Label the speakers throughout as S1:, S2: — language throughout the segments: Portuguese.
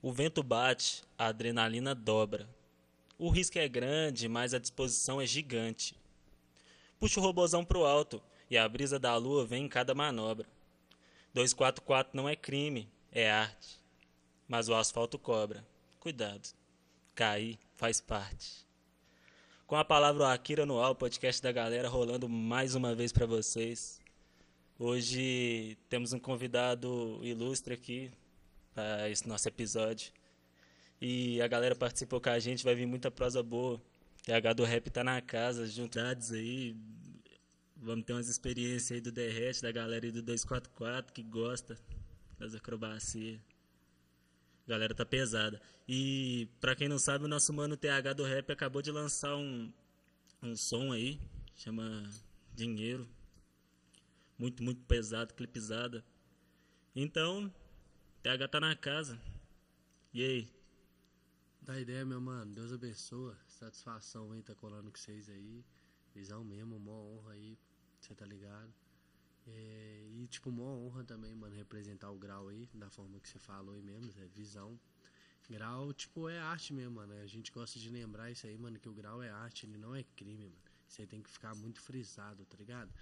S1: O vento bate, a adrenalina dobra. O risco é grande, mas a disposição é gigante. Puxa o robozão pro alto e a brisa da lua vem em cada manobra. 244 não é crime, é arte. Mas o asfalto cobra. Cuidado. Cair faz parte. Com a palavra Akira no ar, o podcast da galera rolando mais uma vez para vocês. Hoje temos um convidado ilustre aqui para esse nosso episódio. E a galera participou com a gente, vai vir muita prosa boa. TH do Rap tá na casa, juntados aí. Vamos ter umas experiências aí do Derrete, da galera aí do 244 que gosta das acrobacias. A galera tá pesada. E pra quem não sabe, o nosso mano TH do Rap acabou de lançar um, um som aí, chama Dinheiro muito, muito pesado, clipizada. Então, TH tá na casa. E aí?
S2: Dá ideia, meu mano. Deus abençoa. Satisfação aí tá colando com vocês aí. Visão mesmo, uma honra aí. Você tá ligado? É, e tipo, uma honra também, mano, representar o grau aí, da forma que você falou aí mesmo, é visão. Grau, tipo, é arte mesmo, mano. A gente gosta de lembrar isso aí, mano, que o grau é arte, ele não é crime, mano. Isso aí tem que ficar muito frisado, tá ligado?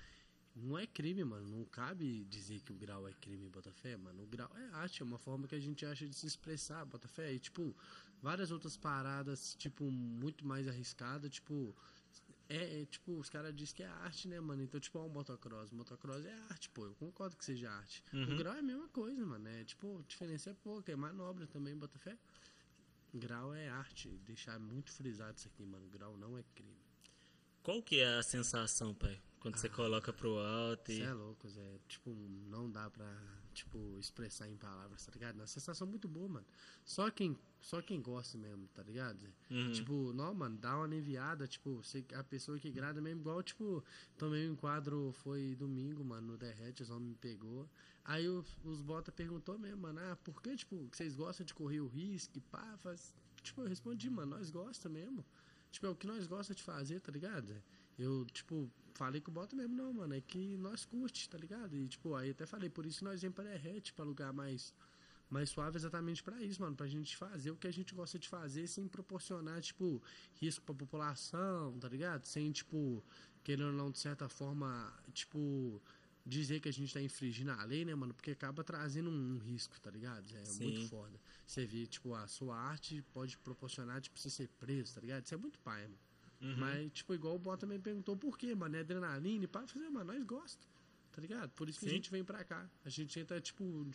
S2: Não é crime, mano. Não cabe dizer que o grau é crime, Botafé, mano. O grau é arte, é uma forma que a gente acha de se expressar, Botafé. E, tipo, várias outras paradas, tipo, muito mais arriscadas, tipo. É, é, tipo, os caras dizem que é arte, né, mano? Então, tipo, é um motocross. Motocross é arte, pô. Eu concordo que seja arte. Uhum. O grau é a mesma coisa, mano. É, tipo, a diferença é pouca. É manobra também, Botafé. Grau é arte. Deixar muito frisado isso aqui, mano. Grau não é crime.
S1: Qual que é a sensação, pai? Quando ah, você coloca pro alto e.
S2: Você é louco, Zé. Tipo, não dá pra, tipo, expressar em palavras, tá ligado? Uma sensação muito boa, mano. Só quem, só quem gosta mesmo, tá ligado, Zé? Uhum. Tipo, não, mano, dá uma aliviada, tipo, você, a pessoa que grada mesmo, igual, tipo, tomei um enquadro, foi domingo, mano, no Derrete, os homens me pegou. Aí os, os bota perguntou mesmo, mano, ah, por que, tipo, vocês gostam de correr o risco? Pá, faz. Tipo, eu respondi, mano, nós gosta mesmo. Tipo, é o que nós gosta de fazer, tá ligado? Eu, tipo, falei com o Bota mesmo, não, mano. É que nós curte, tá ligado? E, tipo, aí até falei, por isso nós vem pra derrete, pra lugar mais, mais suave exatamente para isso, mano. Pra gente fazer o que a gente gosta de fazer sem proporcionar, tipo, risco pra população, tá ligado? Sem, tipo, querendo ou não, de certa forma, tipo, dizer que a gente tá infringindo a lei, né, mano? Porque acaba trazendo um, um risco, tá ligado? É Sim. muito foda. Você vê, tipo, a sua arte pode proporcionar, tipo, você ser preso, tá ligado? Isso é muito pai, mano. Uhum. Mas, tipo, igual o Bota também perguntou por quê, mano. É adrenalina e pá. Fazer, mano, nós gostamos. Tá ligado? Por isso que Sim. a gente vem pra cá. A gente tenta, tipo,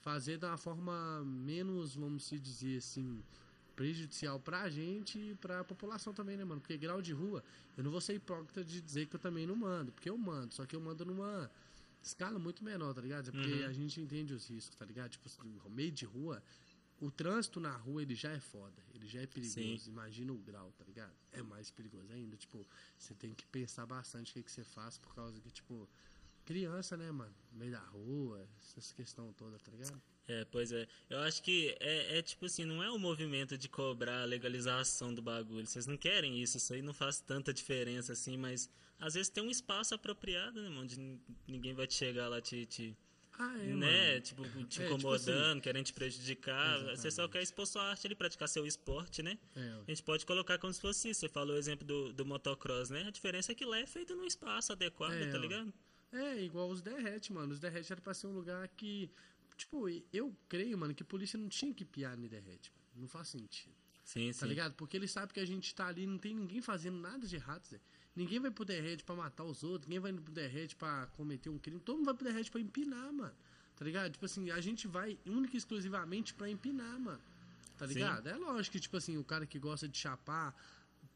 S2: fazer da forma menos, vamos se dizer assim, prejudicial pra gente e pra população também, né, mano? Porque grau de rua, eu não vou ser hipócrita de dizer que eu também não mando. Porque eu mando, só que eu mando numa escala muito menor, tá ligado? É porque uhum. a gente entende os riscos, tá ligado? Tipo, meio de rua o trânsito na rua ele já é foda, ele já é perigoso. Sim. Imagina o grau, tá ligado? É mais perigoso ainda. Tipo, você tem que pensar bastante o que, que você faz por causa que, tipo, criança, né, mano? No meio da rua, essa questão toda, tá ligado?
S1: É, pois é. Eu acho que é, é, tipo assim, não é o movimento de cobrar a legalização do bagulho. Vocês não querem isso, isso aí não faz tanta diferença assim, mas às vezes tem um espaço apropriado, né, mano? Onde ninguém vai te chegar lá te, te ah, é, né? Mano. Tipo, te é, tipo incomodando, tipo assim, querendo te prejudicar. Exatamente. Você só quer expor sua arte ali, praticar seu esporte, né? É, a gente pode colocar como se fosse isso. Você falou o exemplo do, do motocross, né? A diferença é que lá é feito num espaço adequado, é, tá ligado?
S2: É, igual os derrete, mano. Os derrete era pra ser um lugar que. Tipo, eu creio, mano, que a polícia não tinha que piar no derrete, mano. Não faz sentido.
S1: Sim,
S2: tá sim. ligado? Porque ele sabe que a gente tá ali, não tem ninguém fazendo nada de errado, Zé. Ninguém vai pro derrete pra matar os outros, ninguém vai pro derrete pra cometer um crime. Todo mundo vai pro derrete pra empinar, mano. Tá ligado? Tipo assim, a gente vai única e exclusivamente pra empinar, mano. Tá ligado? Sim. É lógico que, tipo assim, o cara que gosta de chapar,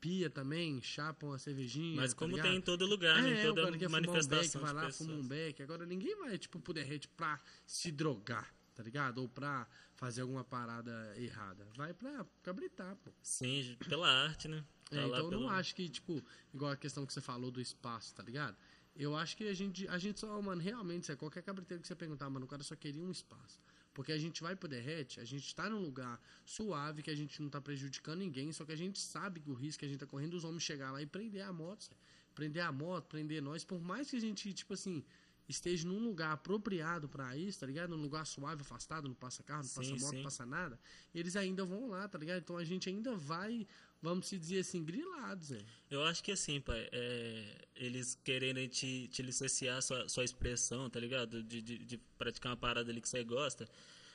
S2: pia também, chapa uma cervejinha.
S1: Mas tá como tem em todo lugar, né? é, em toda o manifestação.
S2: Um beck, vai lá, fuma um beck. Agora ninguém vai, tipo, pro derrete pra se drogar, tá ligado? Ou pra fazer alguma parada errada. Vai pra cabritar, pô.
S1: Sim, pela arte, né?
S2: Tá é, então eu pelo... não acho que, tipo, igual a questão que você falou do espaço, tá ligado? Eu acho que a gente, a gente só, mano, realmente, é qualquer cabreteiro que você perguntar, mano, o cara só queria um espaço. Porque a gente vai pro derrete, a gente tá num lugar suave, que a gente não tá prejudicando ninguém, só que a gente sabe que o risco que a gente tá correndo os homens chegar lá e prender a moto, prender a moto, prender nós, por mais que a gente, tipo assim, esteja num lugar apropriado para isso, tá ligado? Num lugar suave, afastado, não passa carro, não
S1: Sim,
S2: passa moto, não passa nada, eles ainda vão lá, tá ligado? Então a gente ainda vai, vamos se dizer assim, grilados, Zé.
S1: Eu acho que assim, pai, é, eles quererem te, te licenciar sua, sua expressão, tá ligado? De, de, de praticar uma parada ali que você gosta.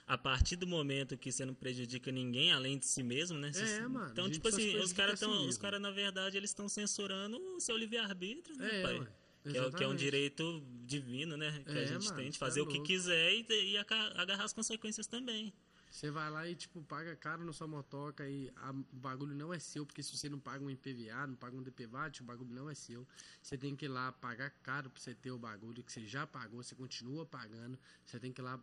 S1: A partir do momento que você não prejudica ninguém além de si mesmo, né?
S2: É, mano, a
S1: Então, tipo assim, os caras
S2: a
S1: estão. os caras, na verdade, eles estão censurando o seu livre-arbítrio, né,
S2: É,
S1: pai?
S2: ué,
S1: Que é, que é um direito divino, né? Que a
S2: É,
S1: gente
S2: mano,
S1: tem de
S2: cê é
S1: fazer o que quiser e, e agarrar as consequências também.
S2: Você vai lá e, tipo, paga caro na sua motoca e a- o bagulho não é seu, porque se você não paga um IPVA, não paga um DPVAT, o bagulho não é seu. Você tem que ir lá pagar caro pra você ter o bagulho que você já pagou, você continua pagando. Você tem que ir lá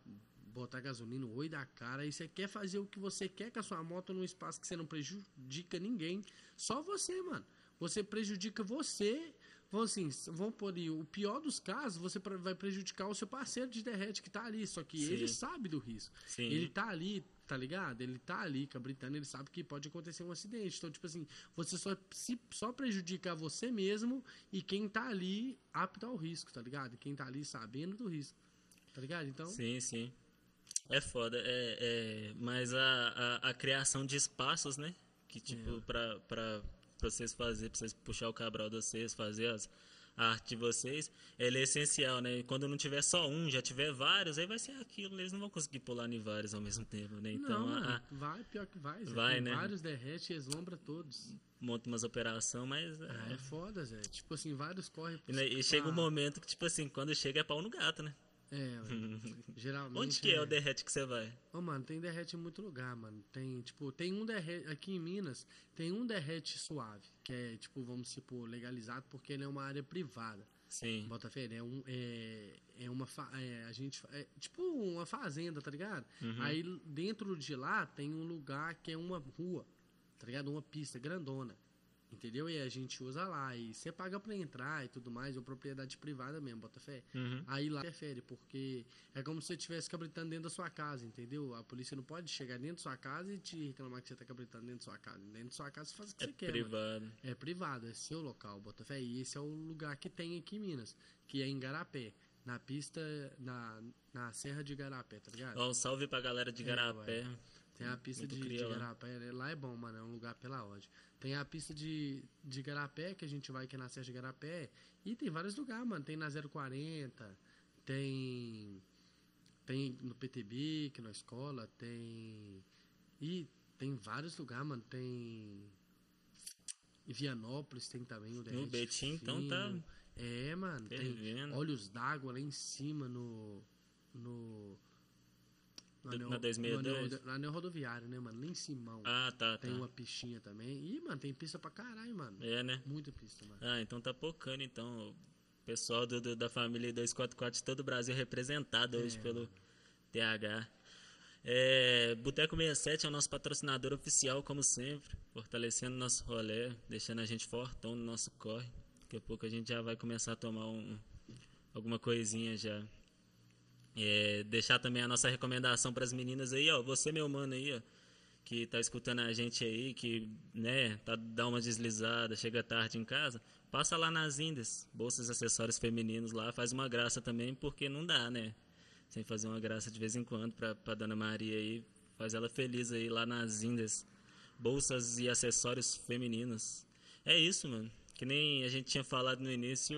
S2: botar gasolina, oi da cara, e você quer fazer o que você quer com a sua moto num espaço que você não prejudica ninguém. Só você, mano. Você prejudica você. Vão assim, vão por aí, o pior dos casos, você vai prejudicar o seu parceiro de derrete que tá ali, só que
S1: Sim.
S2: ele sabe do risco.
S1: Sim.
S2: Ele tá ali, tá ligado? Ele tá ali cabritando, ele sabe que pode acontecer um acidente. Então, tipo assim, você só, se, só prejudica você mesmo e quem tá ali apto ao risco, tá ligado? Quem tá ali sabendo do risco. Tá ligado? Então,
S1: Sim, sim. É foda. É, é, mas a, a, a criação de espaços, né? Que tipo, pra, pra, pra vocês fazer, pra vocês puxar o cabral de vocês, fazer as, a arte de vocês, ele é essencial, né? E Quando não tiver só um, já tiver vários, aí vai ser aquilo. Eles não vão conseguir pular em vários ao mesmo tempo, né? Então,
S2: não,
S1: a-
S2: vai, pior que vai. Zé.
S1: Vai, né?
S2: vários derrete e eslombra todos.
S1: monta umas operações, mas.
S2: É,
S1: é,
S2: foda, Zé. Tipo assim, vários correm
S1: E, né, e chega um momento que, tipo assim, quando chega é pau no gato, né?
S2: É, geralmente.
S1: Onde que é o derrete que você vai?
S2: Ô, mano, tem derrete em muito lugar, mano. Tem, tipo, tem um derrete, aqui em Minas, tem um derrete suave, que é, tipo, vamos supor, legalizado porque ele é uma área privada.
S1: Sim.
S2: Botafé, é um, é, é uma, é, a gente, é tipo uma fazenda, tá ligado? Aí dentro de lá tem um lugar que é uma rua, tá ligado? Uma pista grandona, entendeu? E a gente usa lá, e você paga pra entrar e tudo mais, é uma propriedade privada mesmo, Botafé.
S1: Uhum.
S2: Aí lá interfere, porque é como se você estivesse cabritando dentro da sua casa, entendeu? A polícia não pode chegar dentro da sua casa e te reclamar que você tá cabritando dentro da sua casa. Dentro da sua casa você faz o que
S1: É
S2: você quer, mano.
S1: privado.
S2: É privado, é seu local, Botafé. E esse é o lugar que tem aqui em Minas, que é em Garapé. Na pista, na, na Serra de Garapé, tá ligado?
S1: Ó, um salve pra galera de
S2: É,
S1: Garapé.
S2: Tem a pista
S1: muito
S2: de, de. Garapé, lá é bom, mano, é um lugar pela ódio. Tem a pista de, de Garapé, que a gente vai, que é na Serra de Garapé. E tem vários lugares, mano. Tem na 040, tem. Tem no PTB, que é na escola, tem. E tem vários lugares, mano. Tem. Em Vianópolis tem também o derrete
S1: Betim, então,
S2: fino.
S1: tá
S2: É, mano. Tem olhos d'água lá em cima no. No.
S1: Na 262?
S2: no anel- no anel rodoviário, né, mano? Lá em cima.
S1: Ah, tá, tá.
S2: Tem uma pistinha também. Ih, mano, tem pista pra caralho, mano.
S1: É, né?
S2: Muita pista, mano.
S1: Ah, então tá pocando, então. O pessoal do, do- da família 244 de todo o Brasil representado hoje pelo TH. É, Boteco 67 é o nosso patrocinador oficial, como sempre, fortalecendo nosso rolê, deixando a gente fortão no nosso corre. Daqui a pouco a gente já vai começar a tomar um, alguma coisinha já. É, deixar também a nossa recomendação para as meninas aí, ó. Você, meu mano aí, ó, que tá escutando a gente aí, que, né, tá dá uma deslizada, chega tarde em casa, passa lá nas Indes, bolsas e acessórios femininos lá, faz uma graça também, porque não dá, né? Sem fazer uma graça de vez em quando pra, pra Dona Maria aí, faz ela feliz aí lá nas Indes, bolsas e acessórios femininos. É isso, mano. Que nem a gente tinha falado no início,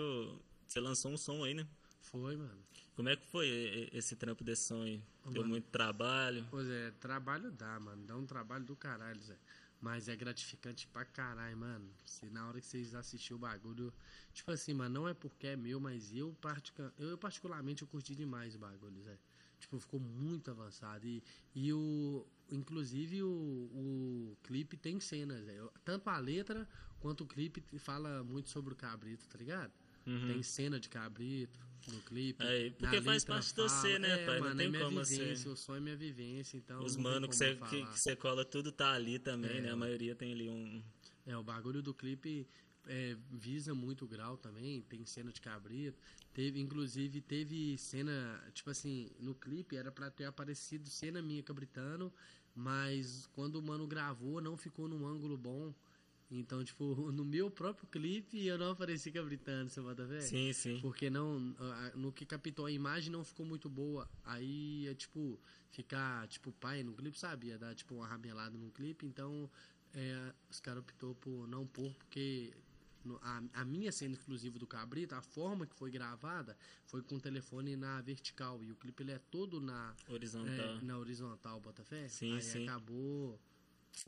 S1: você lançou um som aí, né?
S2: Foi, mano.
S1: Como é que foi esse trampo desse som aí? Deu
S2: mano.
S1: muito trabalho?
S2: Pois é, trabalho dá, mano. Dá um trabalho do caralho, Zé. Mas é gratificante pra caralho, mano. Se na hora que vocês assistirem o bagulho. Tipo assim, mano, não é porque é meu, mas eu, partica- eu particularmente eu curti demais o bagulho, Zé. Tipo, ficou muito avançado. E, e o. Inclusive o, o clipe tem cenas, Zé. Tanto a letra quanto o clipe fala muito sobre o cabrito, tá ligado? Tem cena de cabrito no clipe.
S1: Aí, porque faz parte de você, né,
S2: é,
S1: pai? Não
S2: Mano,
S1: tem
S2: é minha
S1: como você-
S2: vivência, o sonho é minha vivência, então.
S1: Os
S2: não
S1: mano que você
S2: eu
S1: que, você cola tudo tá ali também,
S2: É,
S1: né? A maioria tem ali um.
S2: É, o bagulho do clipe é, visa muito o grau também, tem cena de cabrito. Teve, inclusive, teve cena, tipo assim, no clipe era pra ter aparecido cena minha cabritando, mas quando o mano gravou, não ficou num ângulo bom. Então, tipo, no meu próprio clipe eu não apareci cabritando, você bota ver?
S1: Sim, sim.
S2: Porque não, no que captou a imagem não ficou muito boa. Aí, é tipo, ficar, tipo, pai no clipe, sabe? Ia dar, tipo, uma ramelada no clipe. Então, é, os caras optou por não pôr, porque a, a, minha cena exclusiva do Cabrito, a forma que foi gravada foi com o telefone na vertical. E o clipe ele é todo na
S1: horizontal,
S2: é, na horizontal Botafé.
S1: Sim,
S2: Aí
S1: sim.
S2: acabou.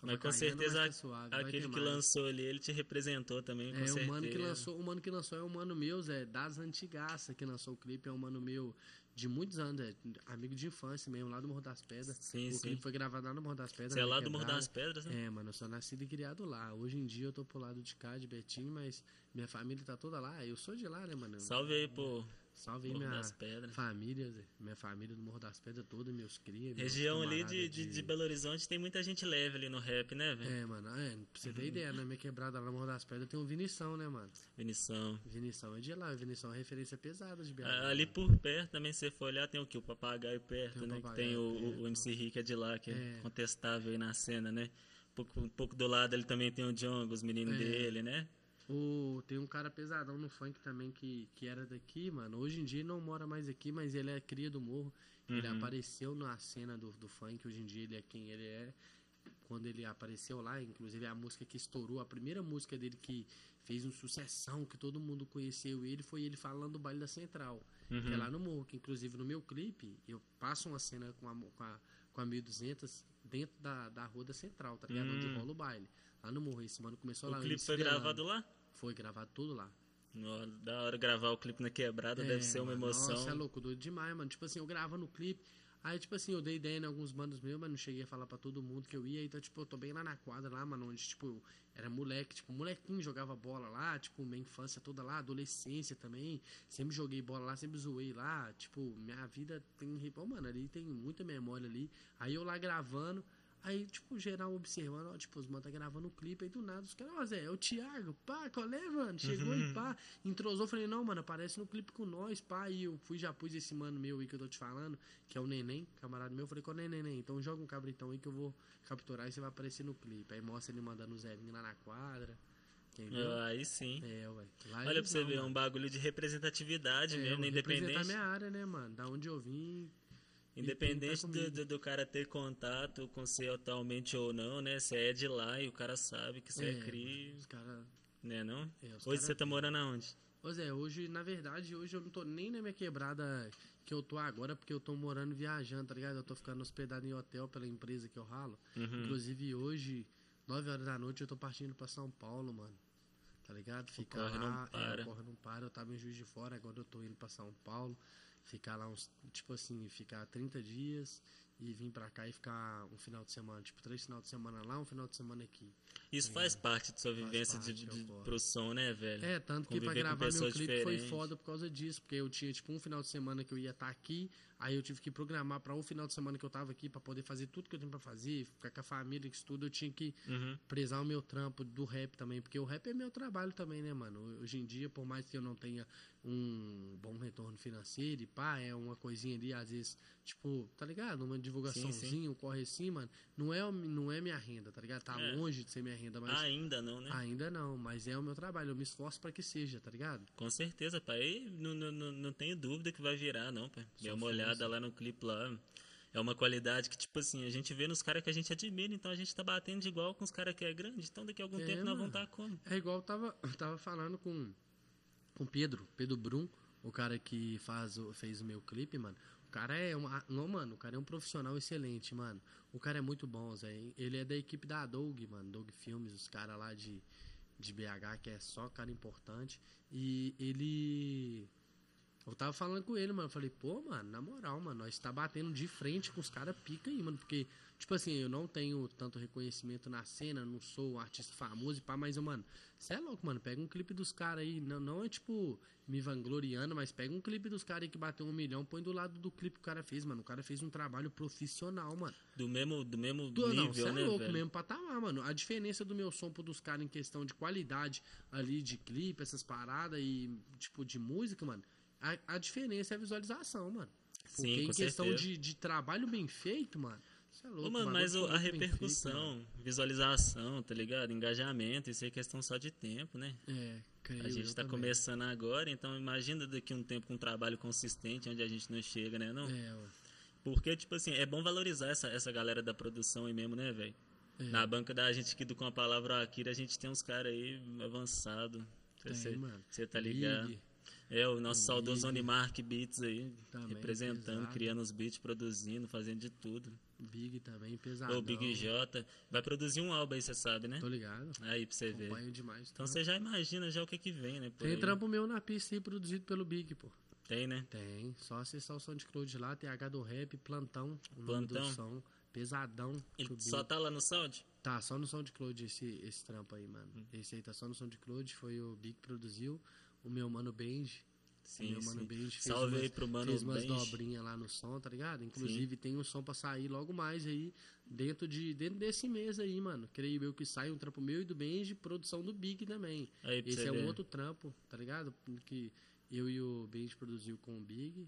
S1: Mas com certeza aquele que lançou ali, ele te representou também, com
S2: é,
S1: certeza.
S2: O mano que lançou, o mano que lançou é um mano meu, Zé, das antigaças que lançou o clipe, é um mano meu de muitos anos, é amigo de infância mesmo, lá do Morro das Pedras.
S1: Sim,
S2: o
S1: sim.
S2: clipe foi gravado lá no Morro das Pedras.
S1: Você é lá do Morro das Pedras, né?
S2: É, mano, eu sou nascido e criado lá. Hoje em dia eu tô pro lado de cá, de Betim, mas minha família tá toda lá. Eu sou de lá, né, mano?
S1: Salve aí, pô.
S2: Salve aí
S1: Morro
S2: minha
S1: das Pedras.
S2: família, minha família do Morro das Pedras toda, meus crias.
S1: Região ali de, de, de, Belo Horizonte tem muita gente leve ali no rap, né, velho?
S2: É, mano, é, pra você ter ideia, na minha quebrada lá no Morro das Pedras tem um Vinição, né, mano?
S1: Vinição.
S2: Vinição é de lá, Vinição é referência pesada de BH.
S1: Ah, ali por perto também, se você for olhar, tem o que? O Papagaio perto,
S2: Tem
S1: né?
S2: Papagaio
S1: que tem o,
S2: perto.
S1: o MC Rick é de lá, que é,
S2: É.
S1: contestável aí na cena, né? Um pouco, um pouco do lado ele também tem o Djongo, os meninos
S2: É.
S1: dele, né?
S2: O, tem um cara pesadão no funk também que, que era daqui, mano. Hoje em dia ele não mora mais aqui, mas ele é cria do morro. Ele
S1: Uhum.
S2: apareceu na cena do, do funk, hoje em dia ele é quem ele é. Quando ele apareceu lá, inclusive a música que estourou, a primeira música dele que fez um sucessão, que todo mundo conheceu ele, foi ele falando do baile da Central. Que é
S1: Uhum.
S2: lá no morro, que inclusive no meu clipe, eu passo uma cena com a, com a, com a 1200 dentro da, da rua da Central, tá ligado? Onde
S1: Hum.
S2: rola o baile. Lá no morro, esse mano começou lá.
S1: O
S2: o
S1: clipe foi gravado lá?
S2: Foi gravado tudo lá.
S1: No, da hora gravar o clipe na quebrada, deve ser uma emoção.
S2: Nossa, é louco, doido demais, mano. Tipo assim, eu gravando o clipe. Aí, tipo assim, eu dei ideia em alguns bandos meus, mas não cheguei a falar pra todo mundo que eu ia. Então, tipo, eu tô bem lá na quadra, lá, mano, onde, tipo, eu era moleque, tipo, molequinho jogava bola lá, tipo, minha infância toda lá, adolescência também. Sempre joguei bola lá, sempre zoei lá. Tipo, minha vida tem. Pô, mano, ali tem muita memória ali. Aí eu lá gravando. Aí, tipo, geral observando, ó, tipo, os mano tá gravando um clipe aí do nada. Os caras, ó, Zé, é o Thiago, pá, qual é, mano? Chegou e pá, entrosou. Falei, não, mano, aparece no clipe com nós, pá. E eu fui, já pus esse mano meu aí que eu tô te falando, que é o Neném, camarada meu. Falei, qual é Neném? Então joga um cabritão aí que eu vou capturar e você vai aparecer no clipe. Aí mostra ele mandando o Zezinho lá na quadra. Entendeu?
S1: Ah, aí sim.
S2: É, ué. Lá
S1: Olha pra você ver, é um bagulho de representatividade
S2: É,
S1: mesmo,
S2: eu representar
S1: independente.
S2: minha área, né, mano? Da onde eu vim. E
S1: Independente
S2: tá
S1: do, do, do cara ter contato com você atualmente ou não, né? Você é de lá e o cara sabe que você é,
S2: É,
S1: cri,
S2: Os caras.
S1: né não?
S2: É,
S1: Hoje
S2: cara
S1: você tá morando aonde?
S2: Ô Zé, hoje, na verdade, hoje eu não tô nem na minha quebrada que eu tô agora, porque eu tô morando viajando, tá ligado? Eu tô ficando hospedado em hotel pela empresa que eu ralo.
S1: Uhum.
S2: Inclusive hoje, 9 horas da noite, eu tô partindo pra São Paulo, mano. Tá ligado? Ficar
S1: corre não
S2: lá,
S1: para.
S2: É, o corre não para. Eu tava em Juiz de Fora, agora eu tô indo pra São Paulo. Ficar lá uns, tipo assim, ficar 30 dias e vir pra cá e ficar um final de semana. Tipo, três final de semana lá, um final de semana aqui.
S1: Isso faz parte da sua vivência de,
S2: parte,
S1: de,
S2: eu gosto.
S1: pro som, né, velho?
S2: É, tanto que pra
S1: Conviver
S2: gravar meu clipe foi
S1: diferentes.
S2: foda por causa disso, porque eu tinha tipo um final de semana que eu ia estar aqui, aí eu tive que programar pra um final de semana que eu tava aqui pra poder fazer tudo que eu tenho pra fazer, ficar com a família, isso tudo, eu tinha que
S1: Uhum.
S2: prezar o meu trampo do rap também, porque o rap é meu trabalho também, né, mano? Hoje em dia, por mais que eu não tenha um bom retorno financeiro e pá, é uma coisinha ali, às vezes, tipo, tá ligado? Uma divulgaçãozinha, um corre assim, mano, não é, não é minha renda, tá ligado? Tá
S1: É.
S2: longe de ser minha renda, mas
S1: Ainda não, né?
S2: ainda não, mas é o meu trabalho, eu me esforço pra que seja, tá ligado?
S1: Com certeza, pai. Não, não, não, não tenho dúvida que vai virar, não, pai.
S2: Só
S1: uma olhada lá no clipe lá. É uma qualidade que, tipo assim, a gente vê nos caras que a gente admira, então a gente tá batendo de igual com os caras que é grande, então daqui a algum
S2: É,
S1: tempo nós vamos
S2: mano.
S1: estar como?
S2: É igual eu tava, eu tava falando com com o Pedro, Pedro Brum, o cara que faz fez o meu clipe, mano. O cara é uma, não, mano, o cara é um profissional excelente, mano. O cara é muito bom, Zé. Ele é da equipe da Doug, mano, Doug Filmes, os caras lá de de BH, que é só cara importante. E ele eu tava falando com ele, mano. Eu falei, pô, mano, na moral, mano, nós tá batendo de frente com os caras pica aí, mano. Porque, tipo assim, eu não tenho tanto reconhecimento na cena, não sou um artista famoso e pá, mas, mano, você é louco, mano. Pega um clipe dos caras aí, não, não é tipo me vangloriando, mas pega um clipe dos caras aí que bateu um milhão, põe do lado do clipe que o cara fez, mano. O cara fez um trabalho profissional, mano.
S1: Do mesmo, do mesmo
S2: não,
S1: nível,
S2: cê é
S1: né,
S2: louco
S1: velho?
S2: mesmo patamar, mano. A diferença do meu som pro dos caras em questão de qualidade ali de clipe, essas paradas e tipo de música, mano. A, a diferença é a visualização, mano. Porque
S1: Sim,
S2: em questão de, de trabalho bem feito, mano, Você é louco,
S1: Ô, mano, mas o- a repercussão, visualização, tá ligado? Engajamento, isso é questão só de tempo, né?
S2: É, creio
S1: A gente tá
S2: também.
S1: começando agora, então imagina daqui um tempo com um trabalho consistente, onde a gente não chega, né? Não?
S2: É, ué.
S1: Porque, tipo assim, é bom valorizar essa, essa galera da produção aí mesmo, né, velho?
S2: É.
S1: Na banca da gente aqui do Com a Palavra Akira, a gente tem uns caras aí avançados.
S2: Tem,
S1: Você tá ligado?
S2: Big,
S1: É, o nosso
S2: Big.
S1: saudoso Onimark Beats aí,
S2: Também,
S1: representando,
S2: pesado.
S1: criando os beats, produzindo, fazendo de tudo.
S2: Big também, pesadão.
S1: O Big J vai produzir um álbum aí, você sabe, né?
S2: Tô ligado.
S1: Aí pra você ver.
S2: Acompanho demais.
S1: Então
S2: tá?
S1: você já imagina já o que que vem, né?
S2: Tem
S1: aí.
S2: trampo meu na pista aí, produzido pelo Big, pô.
S1: Tem, né?
S2: Tem. Só acessar o SoundCloud lá, TH do Rap, Plantão, o
S1: Plantão?
S2: nome do som. Pesadão.
S1: Ele só tá lá no sound?
S2: Tá, só no SoundCloud esse, esse trampo aí, mano.
S1: Hum.
S2: Esse aí tá só no SoundCloud, foi o Big que produziu. O meu mano Benji.
S1: Sim,
S2: meu mano
S1: sim.
S2: Benji fez
S1: Salve
S2: umas,
S1: aí pro mano
S2: fez umas dobrinhas lá no som, tá ligado? Inclusive tem um som pra sair logo mais aí, dentro, de, dentro desse mês aí, mano. Creio eu que sai um trampo meu e do Benji, produção do Big também.
S1: Aí
S2: Esse é
S1: ver.
S2: um outro trampo, tá ligado? Que eu e o Benji produziu com o Big.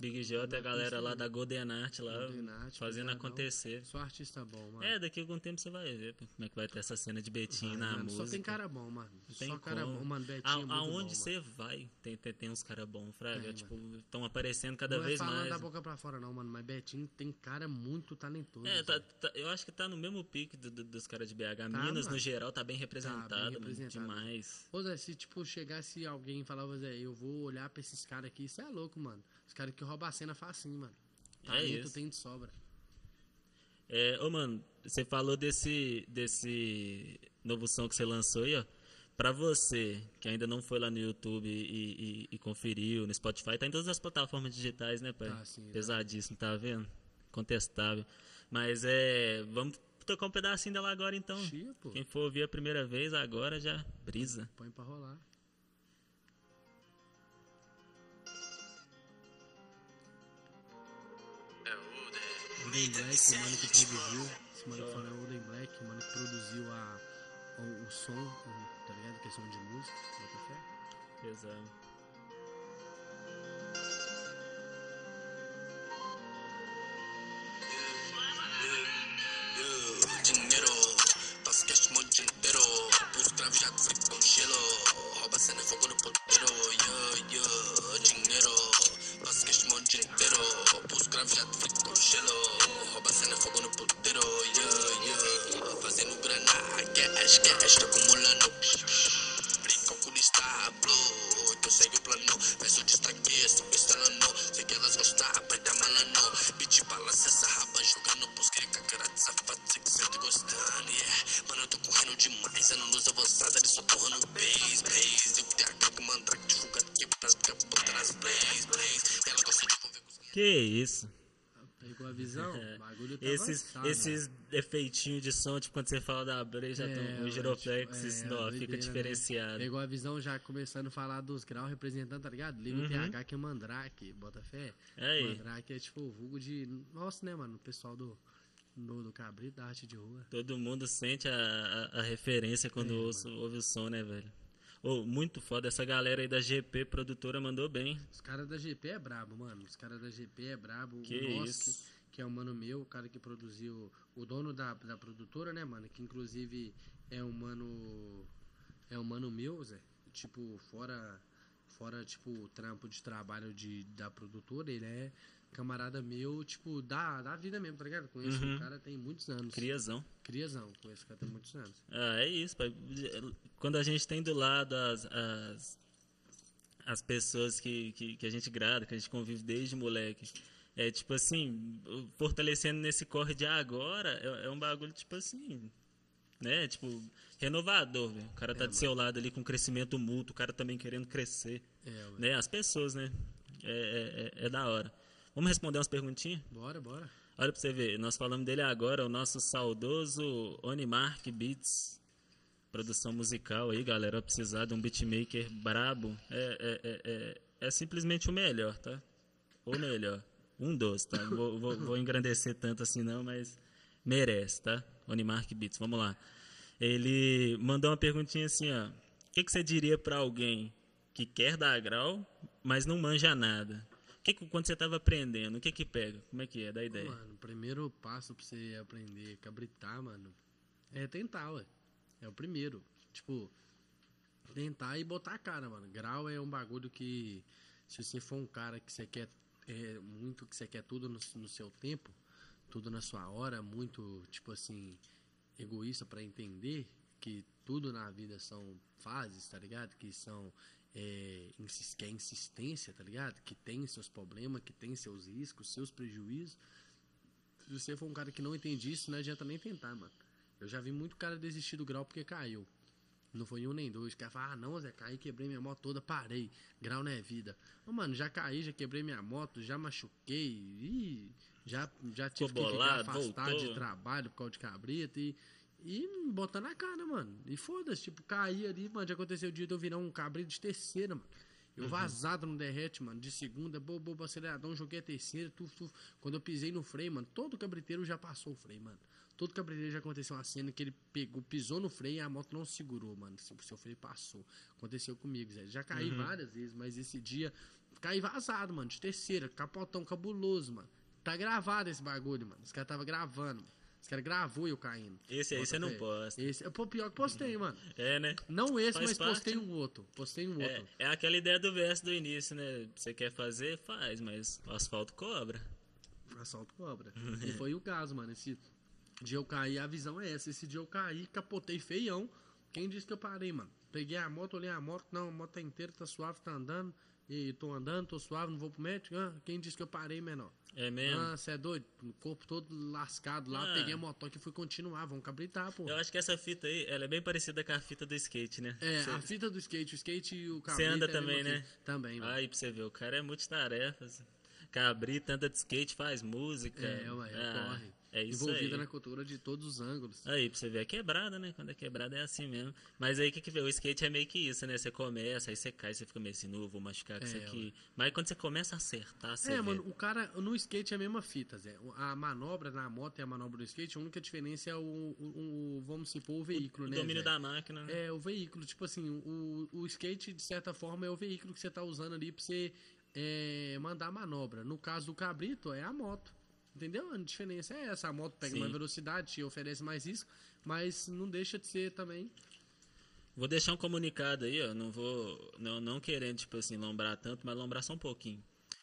S1: Big J, a galera lá da Golden Art lá,
S2: Golden Art,
S1: fazendo
S2: pesadão.
S1: acontecer.
S2: Sou artista bom, mano.
S1: É, daqui a algum tempo você vai ver como é que vai ter essa cena de Betinho
S2: Vai,
S1: na
S2: mano,
S1: música.
S2: Só tem cara bom, mano.
S1: Não tem
S2: só cara
S1: como.
S2: bom, mano. Betinho
S1: A-
S2: é muito
S1: aonde
S2: bom, mano.
S1: você vai, tem, tem, tem uns caras bons, Fraga.
S2: Tem,
S1: tipo, estão aparecendo cada
S2: não
S1: vez
S2: é
S1: mais.
S2: da boca pra fora, não, mano. Mas Betinho tem cara muito talentoso.
S1: É, tá- tá- eu acho que tá no mesmo pique do- do- dos caras de BH.
S2: Tá,
S1: Minas, no
S2: mano.
S1: geral, tá bem representado, mano,
S2: representado.
S1: demais.
S2: Ô, Zé, se tipo chegasse alguém e falava, Zé, eu vou olhar pra esses caras aqui, isso é louco, mano. Os caras que roubam a cena facinho, mano.
S1: É
S2: Talento
S1: isso.
S2: tem de sobra.
S1: É, ô, mano, você falou desse, desse novo som que você lançou aí, ó. Pra você, que ainda não foi lá no YouTube e, e- e conferiu, no Spotify, tá em todas as plataformas digitais, né, pai?
S2: Tá, sim, tá.
S1: Pesadíssimo, tá vendo? Contestável. Mas é. Vamos tocar um pedacinho dela agora então.
S2: Pô.
S1: Quem for ouvir a primeira vez, agora já brisa.
S2: Põe pra rolar. Oden Black, o mano que produziu. Esse mano que fala é o Oden Black, o mano que produziu a, o, o som, o- tá ligado? Questão de música, bota fé.
S1: Pesado.
S3: dinheiro Passo cash monte inteiro Por escravo já frito com gelo Cash, tô acumulando. Calculista, blow Eu segue o plano. Peço destaque, estou instalando Sei que elas gostam, aperta malano Beat balança essa raba Jogando pros a cara de safado Sei que cê tá gostando, yeah. Mano, eu tô correndo demais Eu não luz avançada, eles só torram no base, base. Eu tenho a que mandrake divulgando que pra ficar botando as blaze, blaze. Ela gosta de envolver com os
S1: Que isso?
S2: Pegou a visão? O bagulho tá
S1: É. Esses,
S2: avançado,
S1: esses efeitinhos de som, tipo quando você fala da Bray, já
S2: É, ué,
S1: o giroflex,
S2: tipo, é,
S1: não,
S2: doideira,
S1: fica
S2: né?
S1: diferenciado.
S2: Pegou a visão já começando a falar dos graus representando, tá ligado? Liga o TH que é Mandrake, bota fé.
S1: Uhum. Aí.
S2: Mandrake é tipo o vulgo de. Nossa, né, mano? O pessoal do. Do, do Cabrito, da arte de rua.
S1: Todo mundo sente a, a, a referência quando
S2: É,
S1: ouça- ouve o som, né, velho? Ô, muito foda, essa galera aí da GP produtora mandou bem.
S2: Os caras da GP é brabo, mano. Os caras da GP é brabo.
S1: Que
S2: o Nosk,
S1: isso.
S2: que é o mano meu, o cara que produziu. O dono da, da produtora, né, mano? Que inclusive é um mano. É um mano meu, Zé. Tipo, fora. Fora, tipo, o trampo de trabalho de, da produtora, ele é camarada meu, tipo, da, da vida mesmo, tá ligado? Conheço
S1: Uhum.
S2: o cara tem muitos anos.
S1: Criazão.
S2: Criazão, conheço o cara tem muitos anos.
S1: Ah, é isso, pai. Quando a gente tem do lado as, as, as pessoas que, que, que a gente grada, que a gente convive desde moleque, é tipo assim, fortalecendo nesse corre de agora, é, é um bagulho tipo assim, né? Tipo, renovador. O cara tá do seu lado ali com crescimento mútuo, o cara também querendo crescer,
S2: É,
S1: né? As pessoas, né? É, é, é- é da hora. Vamos responder umas perguntinhas?
S2: Bora, bora.
S1: Olha pra você ver, nós falamos dele agora, o nosso saudoso Onimark Beats. Produção musical aí, galera. Precisar de um beatmaker brabo. É, é, é, é, é simplesmente o melhor, tá? O melhor. Um dos, tá? Não Vou, vou, vou engrandecer tanto assim não, mas merece, tá? Onimark Beats, vamos lá. Ele mandou uma perguntinha assim, ó. O que, que você diria pra alguém que quer dar grau, mas não manja nada? Que, que- quando você tava aprendendo, o que que pega? Como é que é? Dá ideia.
S2: Mano, o primeiro passo pra você aprender a cabritar, mano, é tentar, ué. É o primeiro. Tipo, tentar e botar a cara, mano. Grau é um bagulho que, se você for um cara que você quer é, muito, que você quer tudo no, no seu tempo, tudo na sua hora, muito, tipo assim, egoísta pra entender que tudo na vida são fases, tá ligado? Que são. É, que é insistência, tá ligado? Que tem seus problemas, que tem seus riscos, seus prejuízos. Se você for um cara que não entende isso, não adianta nem tentar, mano. Eu já vi muito cara desistir do grau porque caiu. Não foi um nem dois. O cara fala, ah, não, Zé, caí, quebrei minha moto toda, parei. Grau não é vida. Ô, mano, já caí, já quebrei minha moto, já machuquei. Ih, já, já tive
S1: Ficou
S2: que
S1: bolado,
S2: ficar afastado
S1: voltou.
S2: de trabalho por causa de cabrita e. E botando na cara, mano. E foda-se, tipo, caí ali, mano. Já aconteceu o dia de eu virar um cabrito de terceira, mano. Eu vazado no derrete, mano, de segunda, bobo, bobo, aceleradão, joguei a terceira, tuf, tuf. Quando eu pisei no freio, mano, todo cabriteiro já passou o freio, mano. Todo cabriteiro já aconteceu uma cena que ele pegou, pisou no freio e a moto não segurou, mano. O seu freio passou. Aconteceu comigo, Zé. Já caí várias vezes, mas esse dia caí vazado, mano, de terceira, capotão cabuloso, mano. Tá gravado esse bagulho, mano. Os caras tava gravando, mano. Os caras gravou eu caindo.
S1: Esse aí você não posta.
S2: Esse, pô, pior que postei, mano.
S1: É, né?
S2: Não esse,
S1: Faz
S2: mas
S1: parte,
S2: postei um outro. Postei um
S1: É,
S2: outro.
S1: é aquela ideia do verso do início, né? Você quer fazer, faz, mas o asfalto cobra.
S2: Assalto cobra. e foi o caso, mano. Esse dia eu caí, a visão é essa. Esse dia eu caí, capotei feião. Quem disse que eu parei, mano? Peguei a moto, olhei a moto, não, a moto tá inteira, tá suave, tá andando. E tô andando, tô suave, não vou pro médico. Ah, quem disse que eu parei, menor?
S1: É mesmo?
S2: Ah, você é doido? O corpo todo lascado lá,
S1: Ah.
S2: peguei a motoca e fui continuar. Vamos cabritar, pô.
S1: Eu acho que essa fita aí, ela é bem parecida com a fita do skate, né?
S2: É,
S1: Cê-
S2: a fita do skate, o skate e o
S1: Você
S2: cabrito.
S1: anda
S2: é
S1: também, né?
S2: Também.
S1: Aí pra você ver, o cara é multitarefas. Cabrita, anda de skate, faz música.
S2: É, ué,
S1: Ah,
S2: corre.
S1: É isso
S2: Envolvida
S1: aí.
S2: na cultura de todos os ângulos.
S1: Aí, pra você ver, é quebrada, né? Quando é quebrada é assim mesmo. Mas aí, o que que vê? O skate é meio que isso, né? Você começa, aí você cai, você fica meio assim, não, vou machucar com isso
S2: É,
S1: aqui. Mas quando você começa a acertar, você
S2: É,
S1: vê.
S2: mano, o cara no skate é a mesma fita, Zé. A manobra na moto e a manobra do skate, a única diferença é o, o- o- vamos supor, o veículo,
S1: o
S2: né?
S1: domínio
S2: Zé?
S1: da máquina, né?
S2: É, o veículo, tipo assim, o, o skate, de certa forma, é o veículo que você tá usando ali pra você é, mandar a manobra. No caso do cabrito, é a moto. Entendeu? A diferença é essa. A moto pega
S1: Sim.
S2: mais velocidade, te oferece mais risco, mas não deixa de ser também.
S1: Vou deixar um comunicado aí, ó. Não vou. Não, não querendo, tipo assim, lombrar tanto, mas lombrar só um pouquinho.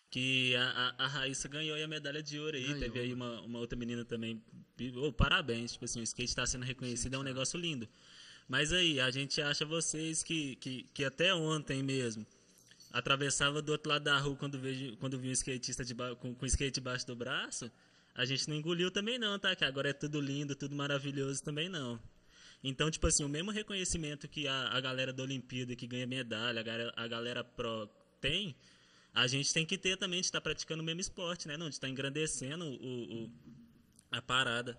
S1: Que a, a, a Raíssa ganhou aí a medalha de ouro aí.
S2: Ganhou,
S1: Teve aí uma, uma outra menina também. Ô, parabéns. Tipo assim, o skate tá sendo reconhecido, é um negócio lindo. Mas aí, a gente acha vocês que, que, que até ontem mesmo atravessava do outro lado da rua quando vejo quando vi um skatista de com, com skate debaixo do braço, a gente não engoliu também não, tá? Que agora é tudo lindo, tudo maravilhoso também não. Então, tipo assim, o mesmo reconhecimento que a, a galera da Olimpíada que ganha medalha, a galera, a galera pro tem, a gente tem que ter também de estar praticando o mesmo esporte, né? Não, de estar engrandecendo o, o- a parada.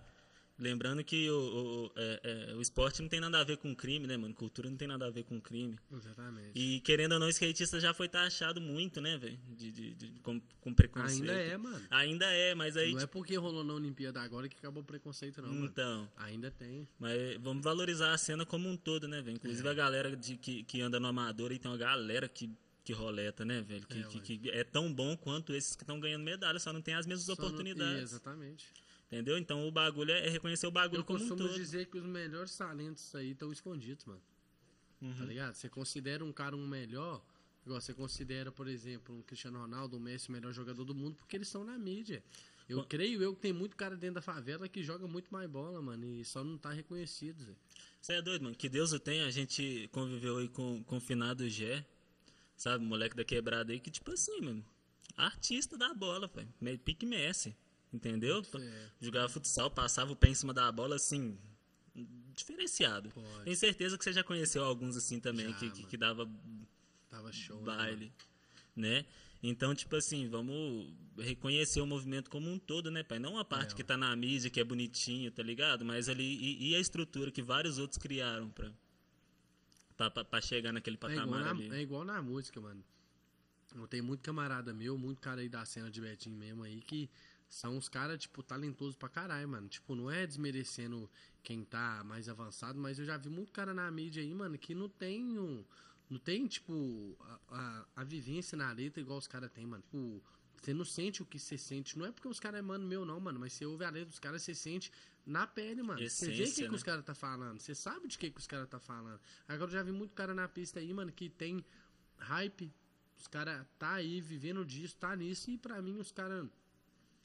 S1: Lembrando que o, o, é, é, o esporte não tem nada a ver com crime, né, mano? Cultura não tem nada a ver com crime.
S2: Exatamente.
S1: E querendo ou não, o skatista já foi taxado muito, né, velho? De, de, de- com, com preconceito.
S2: Ainda é, mano.
S1: Ainda é, mas aí.
S2: Não é porque rolou na Olimpíada agora que acabou o preconceito, não, mano.
S1: então.
S2: Ainda tem.
S1: Mas vamos valorizar a cena como um todo, né, velho? Inclusive
S2: É.
S1: a galera de, que, que anda no amador, e tem uma galera que, que roleta, né, velho? Que
S2: É,
S1: que, que é tão bom quanto esses que estão ganhando medalha, só não tem as mesmas
S2: Só não-
S1: oportunidades.
S2: Exatamente.
S1: Entendeu? Então o bagulho é é reconhecer o bagulho
S2: Eu
S1: como um
S2: costumo
S1: todo.
S2: dizer que os melhores talentos aí estão escondidos, mano.
S1: Uhum.
S2: Tá ligado? Você considera um cara um melhor, igual você considera, por exemplo, um Cristiano Ronaldo, um Messi, o melhor jogador do mundo, porque eles estão na mídia. Eu creio eu que tem muito cara dentro da favela que joga muito mais bola, mano, e só não tá reconhecido, Zé.
S1: Você é doido, mano. Que Deus o tenha. A gente conviveu aí com, com o finado Gé, sabe? Moleque da quebrada aí, que tipo assim, mano. Artista da bola, velho. Me- Pique Messi. Entendeu?
S2: fé.
S1: Jogava futsal, passava o pé em cima da bola, assim. Diferenciado.
S2: Pode.
S1: Tenho certeza que você já conheceu alguns assim também,
S2: Já,
S1: que, que, que dava
S2: Tava show. né,
S1: baile, né? Então, tipo assim, vamos reconhecer o movimento como um todo, né, pai? Não a parte
S2: É,
S1: que tá na mídia, que é bonitinho, tá ligado? Mas ali, e, e a estrutura que vários outros criaram pra, pra, pra- pra chegar naquele
S2: É
S1: patamar
S2: na,
S1: ali.
S2: é igual na música, mano. Eu tenho muito camarada meu, muito cara aí da cena de Betinho mesmo aí, que são uns caras, tipo, talentosos pra caralho, mano. Tipo, não é desmerecendo quem tá mais avançado, mas eu já vi muito cara na mídia aí, mano, que não tem um. Não tem, tipo, a, a, a vivência na letra igual os caras têm, mano. Tipo, Você não sente o que você sente. Não é porque os caras é mano meu, não, mano. Mas você ouve a letra dos caras, você sente na pele, mano. você vê o que,
S1: Essência,
S2: que
S1: né?
S2: os caras tá falando. Você sabe de que, que os caras tá falando. Agora eu já vi muito cara na pista aí, mano, que tem hype. Os caras tá aí vivendo disso, tá nisso. E pra mim os caras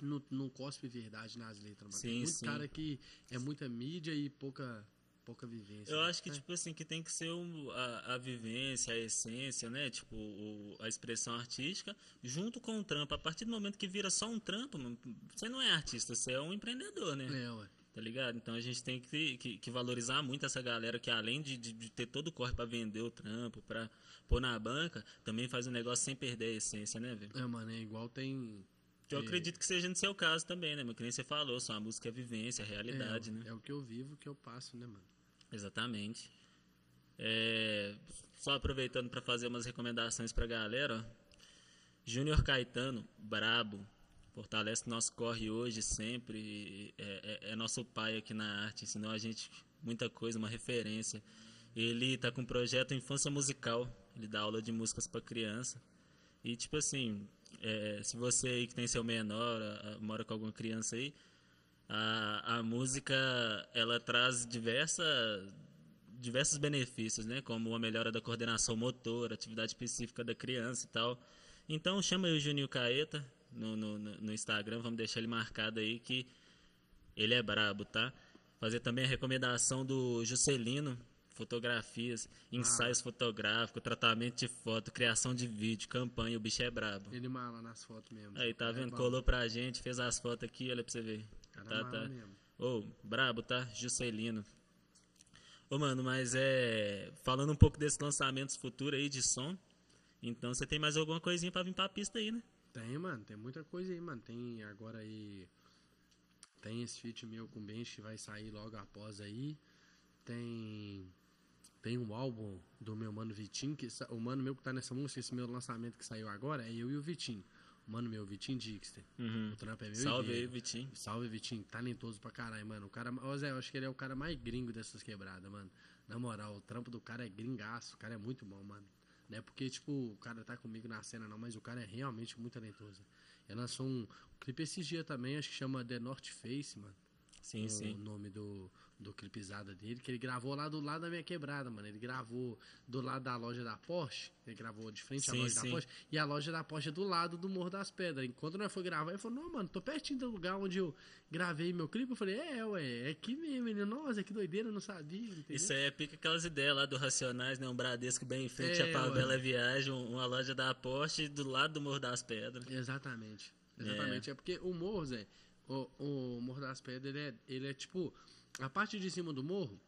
S2: não, não cospe verdade nas letras, mano.
S1: Sim,
S2: tem muito
S1: sim.
S2: cara que é muita mídia e pouca, pouca vivência.
S1: Eu
S2: né?
S1: acho que,
S2: É.
S1: tipo assim, que tem que ser um- a, a vivência, a essência, né? Tipo, o- a expressão artística junto com o trampo. A partir do momento que vira só um trampo, mano, você não é artista, você é um empreendedor, né?
S2: É, ué.
S1: Tá ligado? Então a gente tem que, que, que valorizar muito essa galera que além de, de, de ter todo o corre pra vender o trampo, pra pôr na banca, também faz o negócio sem perder a essência, né, velho?
S2: É, mano, é igual tem.
S1: Eu
S2: é,
S1: acredito que seja no seu caso também, né? Meu que nem você falou, sua música é vivência, é realidade,
S2: é,
S1: né?
S2: É o que eu vivo, o que eu passo, né, mano?
S1: Exatamente. É, só aproveitando para fazer umas recomendações pra galera, ó. Júnior Caetano, brabo, fortalece nosso corre hoje, sempre, é, é- é nosso pai aqui na arte, ensinou a gente muita coisa, uma referência. Ele tá com um projeto Infância Musical, ele dá aula de músicas para criança. E tipo assim, é, se você aí que tem seu menor, a- a- mora com alguma criança aí, a, a música ela traz diversa, diversos benefícios, né? Como a melhora da coordenação motora, atividade específica da criança e tal. Então chama aí o Juninho Caeta no, no, no Instagram, vamos deixar ele marcado aí que ele é brabo, tá? Fazer também a recomendação do Juscelino, fotografias, ensaios fotográficos, tratamento de foto, criação de vídeo, campanha, o bicho é brabo.
S2: Ele mala nas fotos mesmo.
S1: Aí, tá
S2: É
S1: vendo?
S2: bom.
S1: Colou pra gente, fez as fotos aqui, olha pra você ver.
S2: Cara
S1: Tá, tá.
S2: mesmo.
S1: Ô, brabo, tá? Juscelino. Ô, mano, mas é. Falando um pouco desses lançamentos futuros aí de som. Então você tem mais alguma coisinha pra vir pra pista aí, né?
S2: Tem, mano, tem muita coisa aí, mano. Tem agora aí. Tem esse feat meu com o Bench que vai sair logo após aí. Tem. Tem um álbum do meu mano Vitinho, que o mano meu que tá nessa música, esse meu lançamento que saiu agora, é eu e o Vitinho. O mano meu, Vitinho Dixter. O trampo é meu e
S1: Uhum. Salve aí, Vitinho.
S2: Salve, Vitinho. Talentoso pra caralho, mano. O cara. Ô, Zé, eu acho que ele é o cara mais gringo dessas quebradas, mano. Na moral, o trampo do cara é gringaço. O cara é muito bom, mano. Não é porque, tipo, o cara tá comigo na cena, não, mas o cara é realmente muito talentoso. Ele lançou um clipe esses dias também, acho que chama The North Face, mano.
S1: Sim,
S2: o
S1: sim.
S2: nome do, do clipezada dele, que ele gravou lá do lado da minha quebrada, mano. Ele gravou do lado da loja da Porsche, ele gravou de frente à
S1: Sim,
S2: loja
S1: sim.
S2: da Porsche, e a loja da Porsche é do lado do Morro das Pedras. Enquanto nós foi gravar, ele falou, não, mano, tô pertinho do lugar onde eu gravei meu clipe. Eu falei, é, ué, é aqui mesmo. Ele, nossa, que doideira, eu não sabia, entendeu?
S1: Isso aí é pica aquelas ideias lá do Racionais, né? Um Bradesco bem em frente
S2: É,
S1: à Favela Viagem, um- uma loja da Porsche do lado do Morro das Pedras.
S2: Exatamente. Exatamente. É, porque o morro, Zé, o, o Morro das Pedras, ele é, ele é tipo. A parte de cima do morro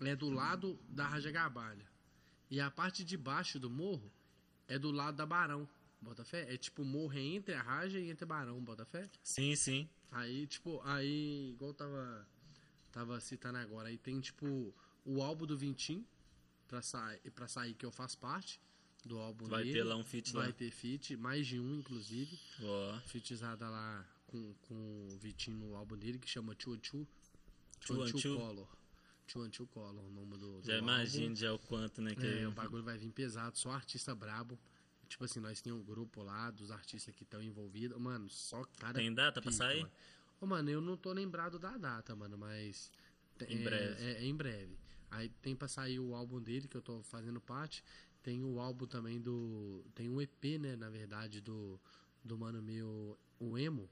S2: é do lado da Raja Gabalha. E a parte de baixo do morro é do lado da Barão. Bota fé? É tipo, morro é entre a Raja e entre Barão, bota fé?
S1: Sim, sim.
S2: Aí, tipo, aí, igual eu tava, tava citando agora, aí tem, tipo, o álbum do Vintim, pra, sa pra sair, que eu faço parte do álbum
S1: Vai
S2: dele.
S1: ter lá um feat
S2: Vai
S1: lá.
S2: ter feat, mais de um, inclusive.
S1: Ó.
S2: Featizada lá com, com o Vitinho no álbum dele, que chama Two and Two
S1: and
S2: Two Color, o nome do, do
S1: Já
S2: álbum.
S1: imagino já o quanto, né? Que
S2: É, o bagulho vai vir pesado, só artista brabo. Tipo assim, nós temos um grupo lá dos artistas que estão envolvidos. Mano, só cara.
S1: Tem data pra
S2: pica,
S1: sair?
S2: Mano. Ô, mano, eu não tô lembrado da data, mano, mas.
S1: Em
S2: é,
S1: breve.
S2: É, é em breve. Aí tem pra sair o álbum dele, que eu tô fazendo parte. Tem o álbum também do. Tem um EP, né, na verdade, do, do mano meu, o Emo.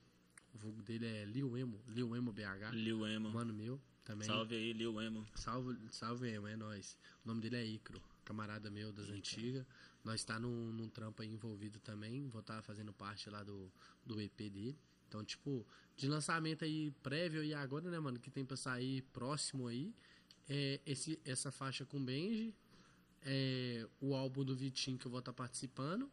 S2: O vulgo dele é Lil Emo, Lil Emo BH.
S1: Lil Emo.
S2: Mano meu também.
S1: Salve aí, Lil Emo.
S2: Salve, salve Emo, é nóis. O nome dele é Icro, camarada meu das antigas. Nós tá num, num trampo aí envolvido também. Vou estar fazendo parte lá do, do EP dele. Então, tipo, de lançamento aí prévio e agora, né, mano, que tem pra sair próximo aí. É esse, essa faixa com Benji. É o álbum do Vitinho que eu vou estar participando.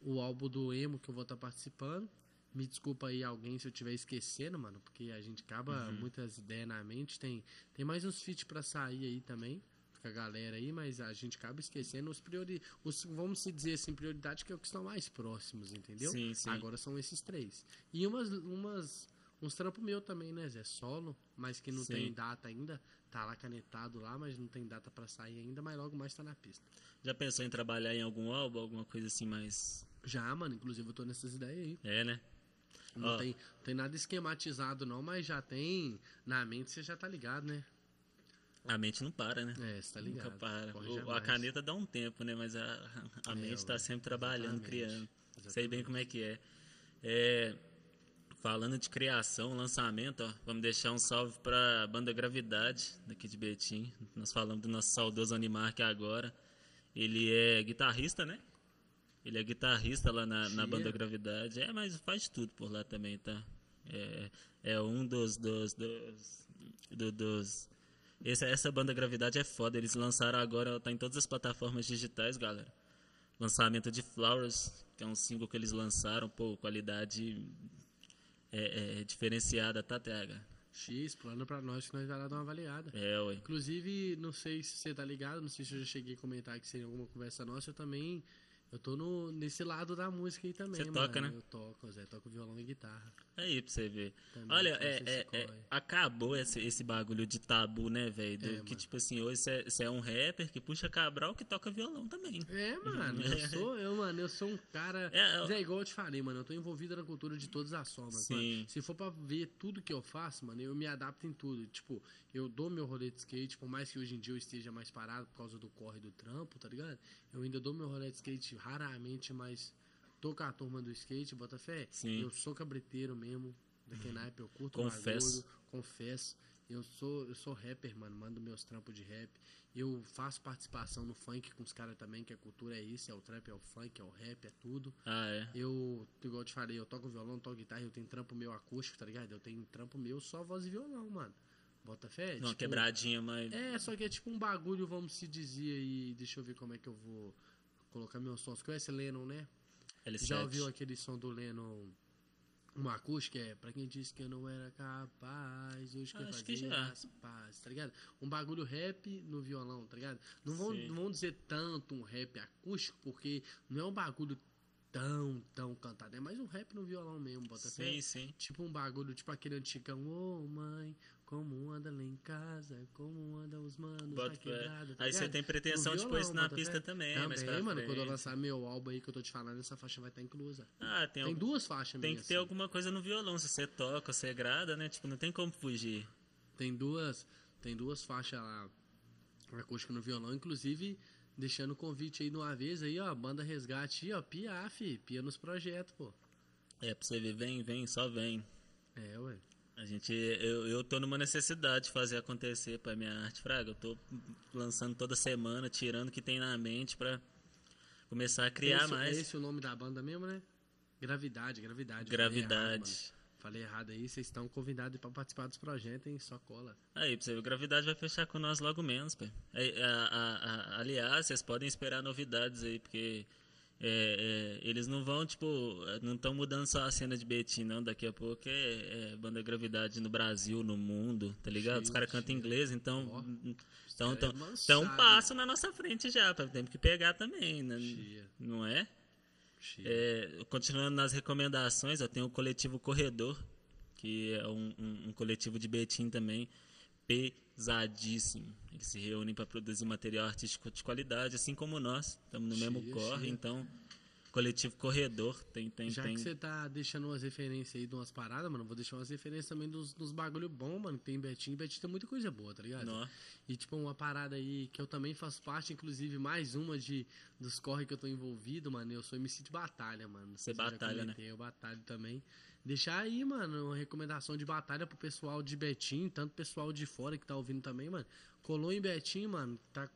S2: O álbum do Emo que eu vou estar participando. Me desculpa aí alguém se eu estiver esquecendo, mano, porque a gente acaba muitas ideias na mente. Tem, tem mais uns feats pra sair aí também com a galera aí, mas a gente acaba esquecendo os priori, os vamos se dizer assim, prioridade que é o que estão mais próximos, entendeu?
S1: Sim, sim.
S2: Agora são esses três. E umas umas uns trampos meu também, né, Zé? Solo, mas que não
S1: Sim.
S2: tem data ainda. Tá lá canetado lá, mas não tem data pra sair ainda, mas logo mais tá na pista.
S1: Já pensou em trabalhar em algum álbum, alguma coisa assim mais
S2: Já, mano, inclusive eu tô nessas ideias aí.
S1: É, né?
S2: Não
S1: Ó.
S2: tem, tem nada esquematizado, não, mas já tem. Na mente você já tá ligado, né?
S1: A mente não para, né?
S2: É, você tá ligado.
S1: Nunca para. O- a caneta dá um tempo, né? Mas a, a
S2: É,
S1: mente tá
S2: ué.
S1: sempre trabalhando,
S2: Exatamente.
S1: criando. Sei
S2: Exatamente.
S1: bem como é que é. É, Falando de criação, lançamento, ó, vamos deixar um salve pra banda Gravidade, daqui de Betim. Nós falamos do nosso saudoso Animark agora. Ele é guitarrista, né? Ele é guitarrista lá na, na banda Gravidade. É, mas faz tudo por lá também, tá? É, é um dos. dos, dos, do- dos essa, essa banda Gravidade é foda. Eles lançaram agora, tá em todas as plataformas digitais, galera. Lançamento de Flowers, que é um single que eles lançaram, pô, qualidade é, é diferenciada, tá, TH?
S2: X, plano pra nós que nós vai lá dar uma avaliada.
S1: É, ué.
S2: Inclusive, não sei se você tá ligado, não sei se eu já cheguei a comentar que seria alguma conversa nossa, eu também. Eu tô no, nesse lado da música aí também,
S1: Você
S2: mano.
S1: toca, né?
S2: Eu toco, Zé, toco violão e guitarra.
S1: Aí pra você ver.
S2: Também
S1: Olha, é, é- é- acabou esse, esse bagulho de tabu, né, velho?
S2: É,
S1: que,
S2: mano.
S1: tipo assim, hoje você é, você é um rapper que puxa Cabral que toca violão também.
S2: É, mano, eu sou, eu, mano, eu sou um cara.
S1: É, eu-
S2: Zé, igual eu te falei, mano, eu tô envolvido na cultura de todas as formas.
S1: Sim.
S2: Mano. Se for pra ver tudo que eu faço, mano, eu me adapto em tudo. Tipo, eu dou meu rolê de skate, por mais que hoje em dia eu esteja mais parado por causa do corre do trampo, tá ligado? Eu ainda dou meu rolê de skate raramente, mas tô com a turma do skate, bota fé.
S1: Sim.
S2: Eu sou cabreteiro mesmo, daqui na época eu curto
S1: Confesso.
S2: bagulho, confesso. Eu sou, eu sou rapper, mano, mando meus trampos de rap. Eu faço participação no funk com os caras também, que a cultura é isso, é o trap, é o funk, é o rap, é tudo.
S1: Ah, é.
S2: Eu, igual eu te falei, eu toco violão, toco guitarra, eu tenho trampo meu acústico, tá ligado? Eu tenho trampo meu só voz e violão, mano. Bota fé?
S1: Uma
S2: tipo,
S1: quebradinha, mas.
S2: É, só que é tipo um bagulho, vamos se dizer aí, deixa eu ver como é que eu vou colocar meus sons. Conhece Lennon, né?
S1: L7.
S2: Já ouviu aquele som do Lennon, uma acústica? É, pra quem disse que eu não era capaz, hoje que
S1: já.
S2: as pazes, tá ligado? Um bagulho rap no violão, tá ligado? Não vão,
S1: Sim.
S2: não vão dizer tanto um rap acústico, porque não é um bagulho tão, tão cantado. É mais um rap no violão mesmo, bota.
S1: Sim, sim.
S2: Tipo um bagulho, tipo aquele antigão, ô mãe, como anda lá em casa, como anda os manos
S1: Bota
S2: na
S1: fé.
S2: quebrada. tá
S1: Aí você tem pretensão
S2: No
S1: de pôr isso
S2: violão,
S1: na
S2: bota
S1: pista
S2: fé.
S1: também,
S2: Também,
S1: pra
S2: mano, quando eu
S1: frente.
S2: lançar meu álbum aí que eu tô te falando, essa faixa vai estar inclusa.
S1: Ah, tem,
S2: Tem
S1: algum-
S2: duas faixas
S1: tem que ter
S2: assim.
S1: alguma coisa no violão. Se você toca, você grada, né? Tipo, não tem como fugir.
S2: Tem duas, tem duas faixas lá, acústica no violão, inclusive deixando o convite aí de uma vez aí, ó, banda resgate aí, ó, pia, fi, pia nos projetos, pô.
S1: É, pra você ver, vem, vem, só vem.
S2: É, ué.
S1: A gente, eu, eu tô numa necessidade de fazer acontecer pra minha arte, Fraga. Eu tô lançando toda semana, tirando o que tem na mente pra começar a criar
S2: esse,
S1: mais.
S2: É esse o nome da banda mesmo, né? Gravidade, gravidade.
S1: Gravidade.
S2: Falei errado aí, vocês estão convidados pra participar dos projetos, hein? Só cola.
S1: Aí, pra você ver, Gravidade vai fechar com nós logo menos, aliás, vocês podem esperar novidades aí, porque é, é, eles não vão, tipo, não estão mudando só a cena de Betim, não. Daqui a pouco é, é banda Gravidade no Brasil, no mundo, tá ligado? Os caras cantam inglês, então.
S2: Ó,
S1: Então,
S2: cara é
S1: então, então um passo na nossa frente já, pra, temos que pegar também, né?
S2: Chia.
S1: Não é? É, continuando nas recomendações, eu tenho o coletivo Corredor, que é um, um- um coletivo de Betim também, pesadíssimo. Eles se reúnem para produzir material artístico de qualidade, assim como nós, estamos no mesmo corre, então coletivo Corredor tem tem
S2: Já
S1: tem
S2: que você tá deixando umas referências aí de umas paradas, mano, vou deixar umas referências também dos, dos bagulho bom, mano. que Tem Betinho, Betinho tem muita coisa boa, tá ligado?
S1: Nó.
S2: E tipo, uma parada aí que eu também faço parte, inclusive, mais uma de dos corre que eu tô envolvido, mano. Eu sou MC de batalha, mano.
S1: Você batalha, né?
S2: Eu batalho também. Deixar aí, mano, uma recomendação de batalha pro pessoal de Betim, tanto pessoal de fora que tá ouvindo também, mano. Colou em Betim, mano, tá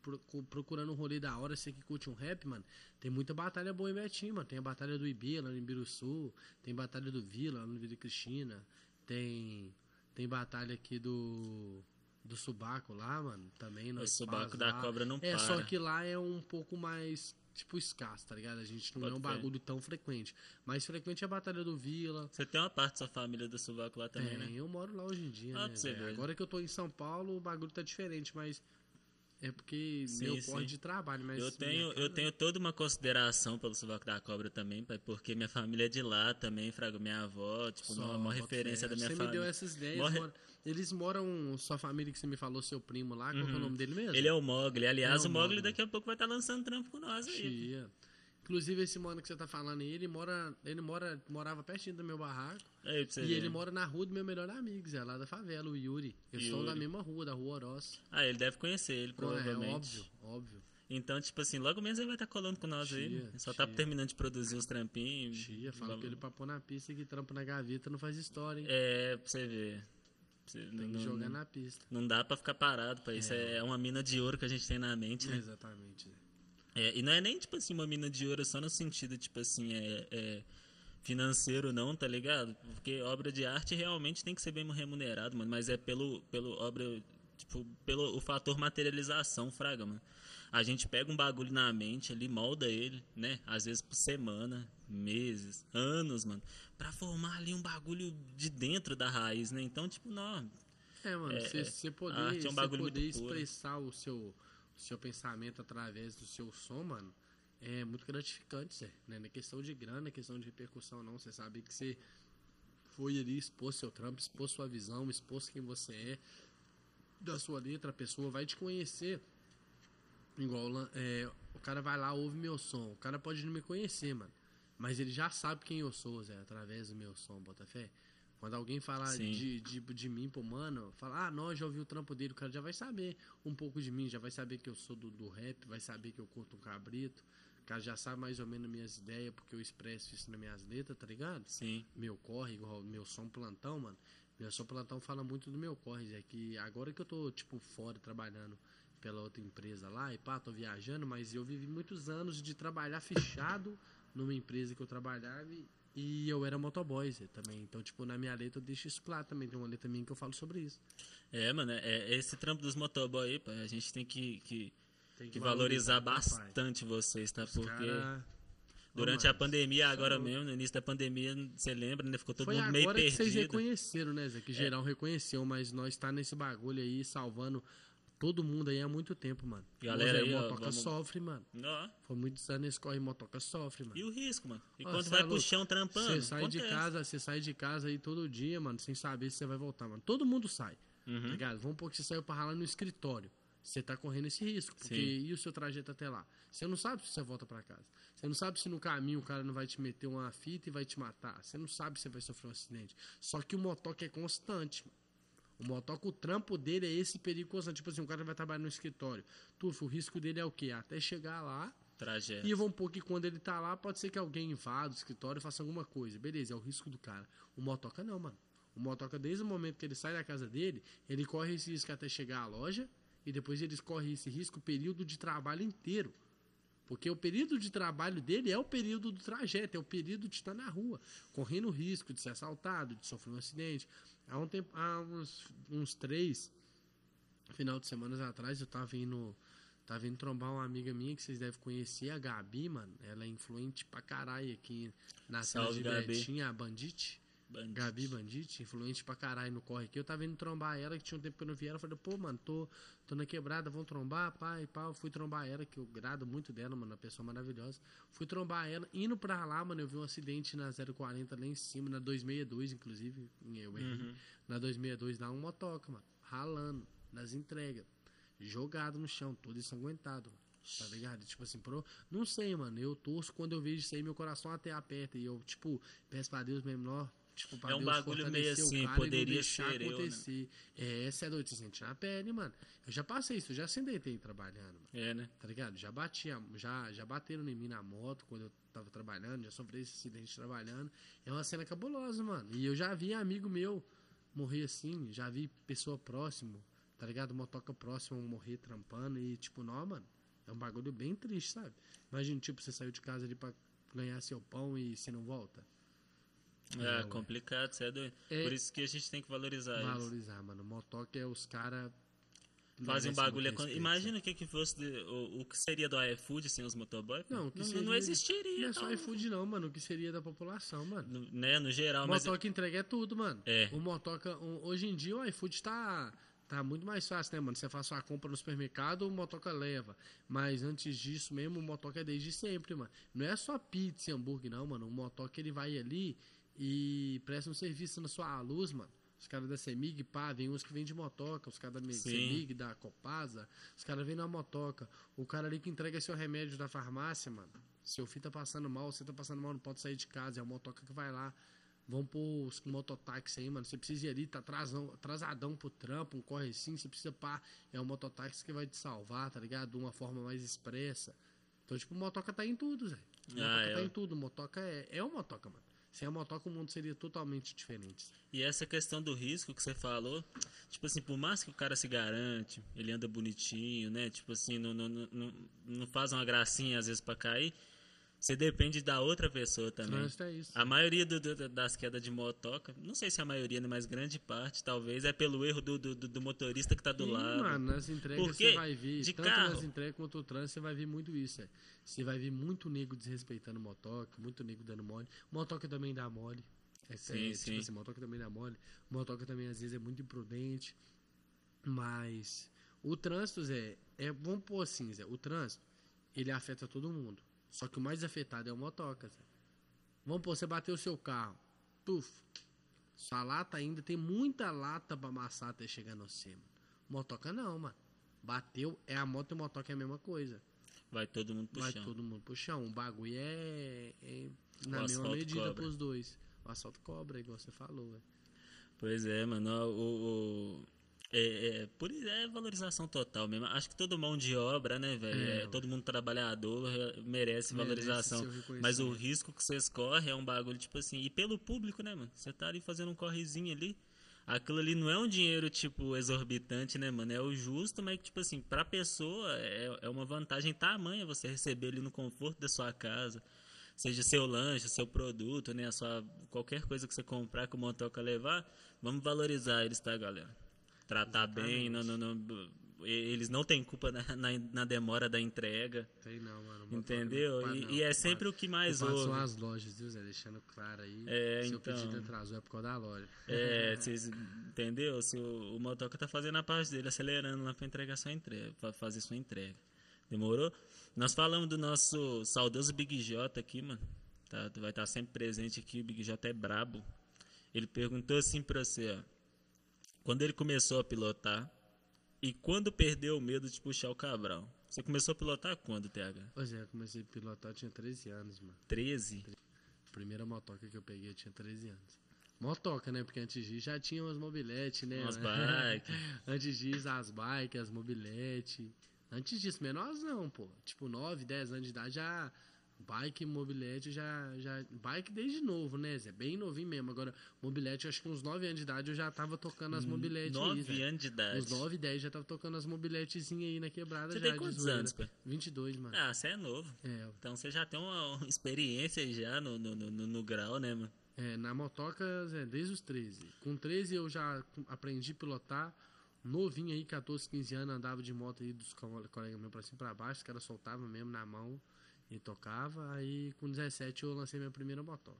S2: pro- procurando um rolê da hora, você que curte um rap, mano. Tem muita batalha boa em Betim, mano. Tem a batalha do Ibê lá no Ibiruçu, tem batalha do Vila lá no Vila Cristina, tem tem batalha aqui do do Subaco lá, mano, também
S1: O Subaco da
S2: lá.
S1: Cobra não
S2: É,
S1: para.
S2: só que lá é um pouco mais tipo escasso, tá ligado? A gente não
S1: Pode
S2: é um
S1: crer.
S2: bagulho tão frequente. Mais frequente é a batalha do Vila.
S1: Você tem uma parte da sua família do Sovaco lá também,
S2: Tem,
S1: né?
S2: eu moro lá hoje em dia,
S1: Ah,
S2: né?
S1: você ver.
S2: Agora que eu tô em São Paulo, o bagulho tá diferente, mas é porque
S1: Sim,
S2: meu corre de trabalho, mas
S1: Eu tenho, eu tenho toda uma consideração pelo Sovaco da Cobra também, pai, porque minha família é de lá também, Fraga, minha avó, tipo,
S2: Só,
S1: uma, uma referência da minha
S2: Você
S1: família.
S2: me deu essas ideias.
S1: Morre-
S2: mora- Eles moram, sua família que você me falou, seu primo lá, qual que é o nome dele mesmo?
S1: Ele é o Mogli. Aliás,
S2: É o
S1: o Mogli daqui a pouco vai estar lançando trampo com nós aí.
S2: Inclusive, esse mano que você tá falando aí, ele mora. Ele mora, morava pertinho do meu barraco.
S1: Você
S2: E
S1: ver.
S2: ele mora na rua do meu melhor amigo, Zé, lá da favela, o Yuri. Eles são da mesma rua, da rua Oroz.
S1: Ah, ele deve conhecer ele,
S2: É
S1: provavelmente.
S2: óbvio, óbvio.
S1: Então, tipo assim, logo menos ele vai estar colando com nós aí. Ele só tá
S2: tia.
S1: terminando de produzir os trampinhos.
S2: Tia, fala
S1: Vamos-
S2: pra ele pra pôr na pista que trampa na gaveta não faz história, hein?
S1: É, pra você ver. Você-
S2: Tem
S1: não,
S2: que
S1: não-
S2: jogar na pista.
S1: não dá pra ficar parado, pra isso é. uma mina de ouro que a gente tem na mente, né?
S2: Exatamente.
S1: É, e não é nem, tipo assim, uma mina de ouro só no sentido, tipo assim, é, é financeiro não, tá ligado? Porque obra de arte realmente tem que ser bem remunerado, mano, mas é pelo, pelo obra, tipo, pelo o fator materialização, fraga, mano. A gente pega um bagulho na mente ali, molda ele, né? Às vezes por semana, meses, anos, mano, pra formar ali um bagulho de dentro da raiz, né? Então, tipo, não,
S2: É, mano,
S1: É,
S2: você
S1: é. A
S2: poder,
S1: é um
S2: poder expressar o seu, seu pensamento através do seu som, mano, é muito gratificante, Zé. Né? Não é questão de grana, é questão de repercussão, não. Você sabe que você foi ali, expôs seu trampo, expôs sua visão, expôs quem você é, da sua letra, a pessoa vai te conhecer. Igual, é, o cara vai lá, ouve meu som. O cara pode não me conhecer, mano. Mas ele já sabe quem eu sou, Zé, através do meu som, Botafé. Quando alguém falar de, de, de mim pro mano, falar, ah, nós já ouviu o trampo dele, o cara já vai saber um pouco de mim, já vai saber que eu sou do, do rap, vai saber que eu curto um cabrito. O cara já sabe mais ou menos minhas ideias, porque eu expresso isso nas minhas letras, tá ligado?
S1: sim.
S2: meu corre, igual meu som plantão, mano. Meu som plantão fala muito do meu corre, é que agora que eu tô, tipo, fora trabalhando pela outra empresa lá e pá, tô viajando, mas eu vivi muitos anos de trabalhar fechado numa empresa que eu trabalhava e, e eu era motoboy também. Então, tipo, na minha letra eu deixo isso claro também. Tem uma letra minha que eu falo sobre isso.
S1: É, mano, é, é esse trampo dos motoboy aí, pá, a gente tem que, que,
S2: Tem
S1: que valorizar
S2: né, pai?
S1: bastante vocês, tá?
S2: Os
S1: Porque
S2: cara-
S1: durante a pandemia, agora mesmo, no início da pandemia, você lembra, né? Ficou todo
S2: Foi
S1: mundo meio
S2: agora que vocês
S1: perdido. É.
S2: reconheceram, né, Zé? Que geral reconheceu, mas nós tá nesse bagulho aí, salvando todo mundo aí há muito tempo, mano.
S1: Galera aí,
S2: motoca
S1: vamos-
S2: sofre, mano.
S1: Ó,
S2: Foi muitos anos nesse corre, motoca sofre, mano.
S1: e o risco, mano? E
S2: Ó,
S1: quando vai
S2: é
S1: pro chão trampando,
S2: Você sai de casa, você sai de casa aí todo dia, mano, sem saber se você vai voltar, mano. Todo mundo sai.
S1: Uhum.
S2: Tá ligado? Vamos supor que você saiu pra ralar no escritório. Você tá correndo esse risco, porque
S1: Sim.
S2: e o seu trajeto até lá? Você não sabe se você volta pra casa. Você não sabe se no caminho o cara não vai te meter uma fita e vai te matar. Você não sabe se você vai sofrer um acidente. Só que o motoca é constante, mano. O motoca, o trampo dele é esse perigo constante. Tipo assim, o cara vai trabalhar no escritório. Tufo, o risco dele é o quê? Até chegar lá,
S1: Trajeto.
S2: e vamos pôr que quando ele tá lá, pode ser que alguém invada o escritório e faça alguma coisa. Beleza, é o risco do cara. O motoca não, mano. O motoca, desde o momento que ele sai da casa dele, ele corre esse risco até chegar à loja e depois ele corre esse risco o período de trabalho inteiro. Porque o período de trabalho dele é o período do trajeto, é o período de estar na rua, correndo risco de ser assaltado, de sofrer um acidente. Há, um tempo, há uns, uns três final de semanas atrás, eu tava indo, tava indo trombar uma amiga minha que vocês devem conhecer, a Gabi, mano. Ela é influente pra caralho aqui na cidade de. Betinha, a Bandite.
S1: Bandido.
S2: Gabi Bandite, influente pra caralho no corre aqui. Eu tava indo trombar ela, que tinha um tempo que eu não vi ela. Eu falei, pô, mano, tô, tô na quebrada, vamos trombar, pai, pau. Fui trombar ela, que eu grado muito dela, mano, uma pessoa maravilhosa. Fui trombar ela, indo pra lá, mano, eu vi um acidente na 040 lá em cima, na 262, inclusive. Eu errei.
S1: Uhum.
S2: Na 262, lá um motoca, mano, ralando, nas entregas. Jogado no chão, todo ensanguentado, mano. Tá ligado? Tipo assim, pro... não sei, mano. Eu torço quando eu vejo isso aí, meu coração até aperta. E eu, tipo, peço pra Deus mesmo, ó. Tipo,
S1: É um
S2: Deus
S1: bagulho meio assim, poderia ser eu, né?
S2: É, essa é doido, você sente na pele, mano. Eu já passei isso, eu já acidentei trabalhando, mano.
S1: É, né?
S2: Tá ligado? Já bati, já, já bateram em mim na moto quando eu tava trabalhando, já sofri esse acidente trabalhando. É uma cena cabulosa, mano. E eu já vi amigo meu morrer assim, já vi pessoa próximo, tá ligado? Motoca próximo morrer trampando e tipo, não, mano. É um bagulho bem triste, sabe? Imagina, tipo, você saiu de casa ali pra ganhar seu pão e você não volta.
S1: É,
S2: ué.
S1: complicado, você é doido.
S2: É-
S1: Por isso que a gente tem que valorizar isso.
S2: Valorizar, mano. Motoca é os caras.
S1: Fazem um bagulho. Imagina o que, que fosse de- o, o que seria do iFood sem os motoboys.
S2: Não, que
S1: não,
S2: seria-
S1: não existiria.
S2: Não é só
S1: não.
S2: iFood, não, mano. O que seria da população, mano?
S1: No, né, no geral,
S2: O
S1: mas
S2: motoca entrega é tudo, mano.
S1: É.
S2: O motoca, o- hoje em dia o iFood tá, tá muito mais fácil, né, mano? Você faz sua compra no supermercado, o motoca leva. Mas antes disso mesmo, o motoca é desde sempre, mano. Não é só pizza e hambúrguer, não, mano. O motoca ele vai ali e presta um serviço na sua luz, mano. Os caras da Semig, pá, vem uns que vêm de motoca, os caras da
S1: Sim.
S2: Semig, da Copasa, os caras vêm na motoca. O cara ali que entrega seu remédio da farmácia, mano. Seu filho tá passando mal, você tá passando mal, não pode sair de casa. É a motoca que vai lá. Vamos pôr os mototáxi aí, mano. Você precisa ir ali, tá atrasão, atrasadão pro trampo, um corre assim, você precisa pá. É o mototáxi que vai te salvar, tá ligado? De uma forma mais expressa. Então, tipo, motoca tá em tudo, Zé. Motoca
S1: Ah, é.
S2: tá em tudo. Motoca é, é o motoca, mano. Sem a motoca o mundo seria totalmente diferente.
S1: E essa questão do risco que você falou, tipo assim, por mais que o cara se garante, ele anda bonitinho, né? Tipo assim, não, não, não, não- faz uma gracinha às vezes pra cair, você depende da outra pessoa também.
S2: Trânsito é isso.
S1: A maioria do- do- das quedas de motoca, não sei se a maioria, né, mas grande parte, talvez, é pelo erro do, do, do- motorista que tá do
S2: Ih,
S1: lado.
S2: mano, nas entregas
S1: Porque
S2: você vai ver,
S1: de
S2: tanto
S1: carro-
S2: nas entregas quanto no trânsito, você vai ver muito isso. É. Você vai ver muito nego desrespeitando motoca, muito nego dando mole. Motoca também dá mole. É,
S1: Sim,
S2: é,
S1: sim.
S2: Tipo assim, motoca também dá mole. Motoca também às vezes é muito imprudente. Mas o trânsito, Zé, é, vamos pôr assim, Zé, o trânsito, ele afeta todo mundo. Só que o mais afetado é o motoca, Zé. Vamos pôr, você bateu o seu carro. Puf. Sua lata ainda tem muita lata pra amassar até chegar no cima. Motoca não, mano. Bateu, é a moto e o motoca é a mesma coisa.
S1: Vai todo mundo pro
S2: Vai
S1: chão.
S2: todo mundo pro chão. O bagulho é, é
S1: O
S2: na mesma
S1: asfalto
S2: medida
S1: cobra.
S2: pros dois. O asfalto cobra, igual você falou, velho.
S1: Pois é, mano. O, o- é, é, por isso é valorização total mesmo. Acho que todo mão de obra, né, velho?
S2: É,
S1: É, todo mundo trabalhador é, merece,
S2: Merece
S1: valorização. Mas o risco que vocês correm é um bagulho, tipo assim, e pelo público, né, mano? Você tá ali fazendo um correzinho ali. Aquilo ali não é um dinheiro, tipo, exorbitante, né, mano? É o justo, mas, tipo assim, pra pessoa é, é uma vantagem tamanha você receber ele no conforto da sua casa. Seja seu lanche, seu produto, né? A sua, qualquer coisa que você comprar que o motoca levar, vamos valorizar eles, tá, galera? Tratar bem, não, não, não- eles não têm culpa na, na, na demora da entrega,
S2: Tem não, mano.
S1: Entendeu?
S2: não
S1: E, e é sempre o que mais
S2: Culpado São
S1: ouve.
S2: as lojas, viu, Zé? Deixando claro aí.
S1: É,
S2: Seu
S1: então.
S2: pedido atrasou é por causa da loja.
S1: É, vocês entendeu? Se o, o motoca tá fazendo a parte dele, acelerando lá pra entregar sua entrega, pra fazer sua entrega. Demorou? Nós falamos do nosso saudoso Big J aqui, mano. Tá, vai estar sempre presente aqui, o Big J é brabo. Ele perguntou assim pra você, ó. Quando ele começou a pilotar e quando perdeu o medo de puxar o Cabral? Você começou a pilotar quando, TH?
S2: Pois é, eu comecei a pilotar, eu tinha 13 anos, mano.
S1: 13?
S2: A primeira motoca que eu peguei eu tinha 13 anos. Motoca, né? Porque antes disso já tinha umas mobiletes, né?
S1: Umas bikes.
S2: antes disso, as bikes, as mobiletes. Antes disso, menorzão, pô. Tipo, 9, 10 anos de idade já. Bike mobilete já, já. Bike desde novo, né, Zé? Bem novinho mesmo. Agora, mobilete, acho que uns 9 anos de idade eu já tava tocando as mobiletes aí.
S1: 9
S2: Zé.
S1: anos de idade.
S2: Uns 9, 10 já tava tocando as mobiletezinhas aí na quebrada.
S1: Você
S2: já,
S1: tem quantos anos, pai?
S2: 22, mano.
S1: Ah, você é novo.
S2: É,
S1: Então você já tem uma experiência já no, no, no, no- grau, né, mano?
S2: É, na motoca, é, desde os 13. Com 13 eu já aprendi a pilotar. Novinho aí, 14, 15 anos, andava de moto aí dos co- colegas meus pra cima e pra baixo. Os caras soltavam mesmo na mão e tocava. Aí com 17 eu lancei minha primeira motoca.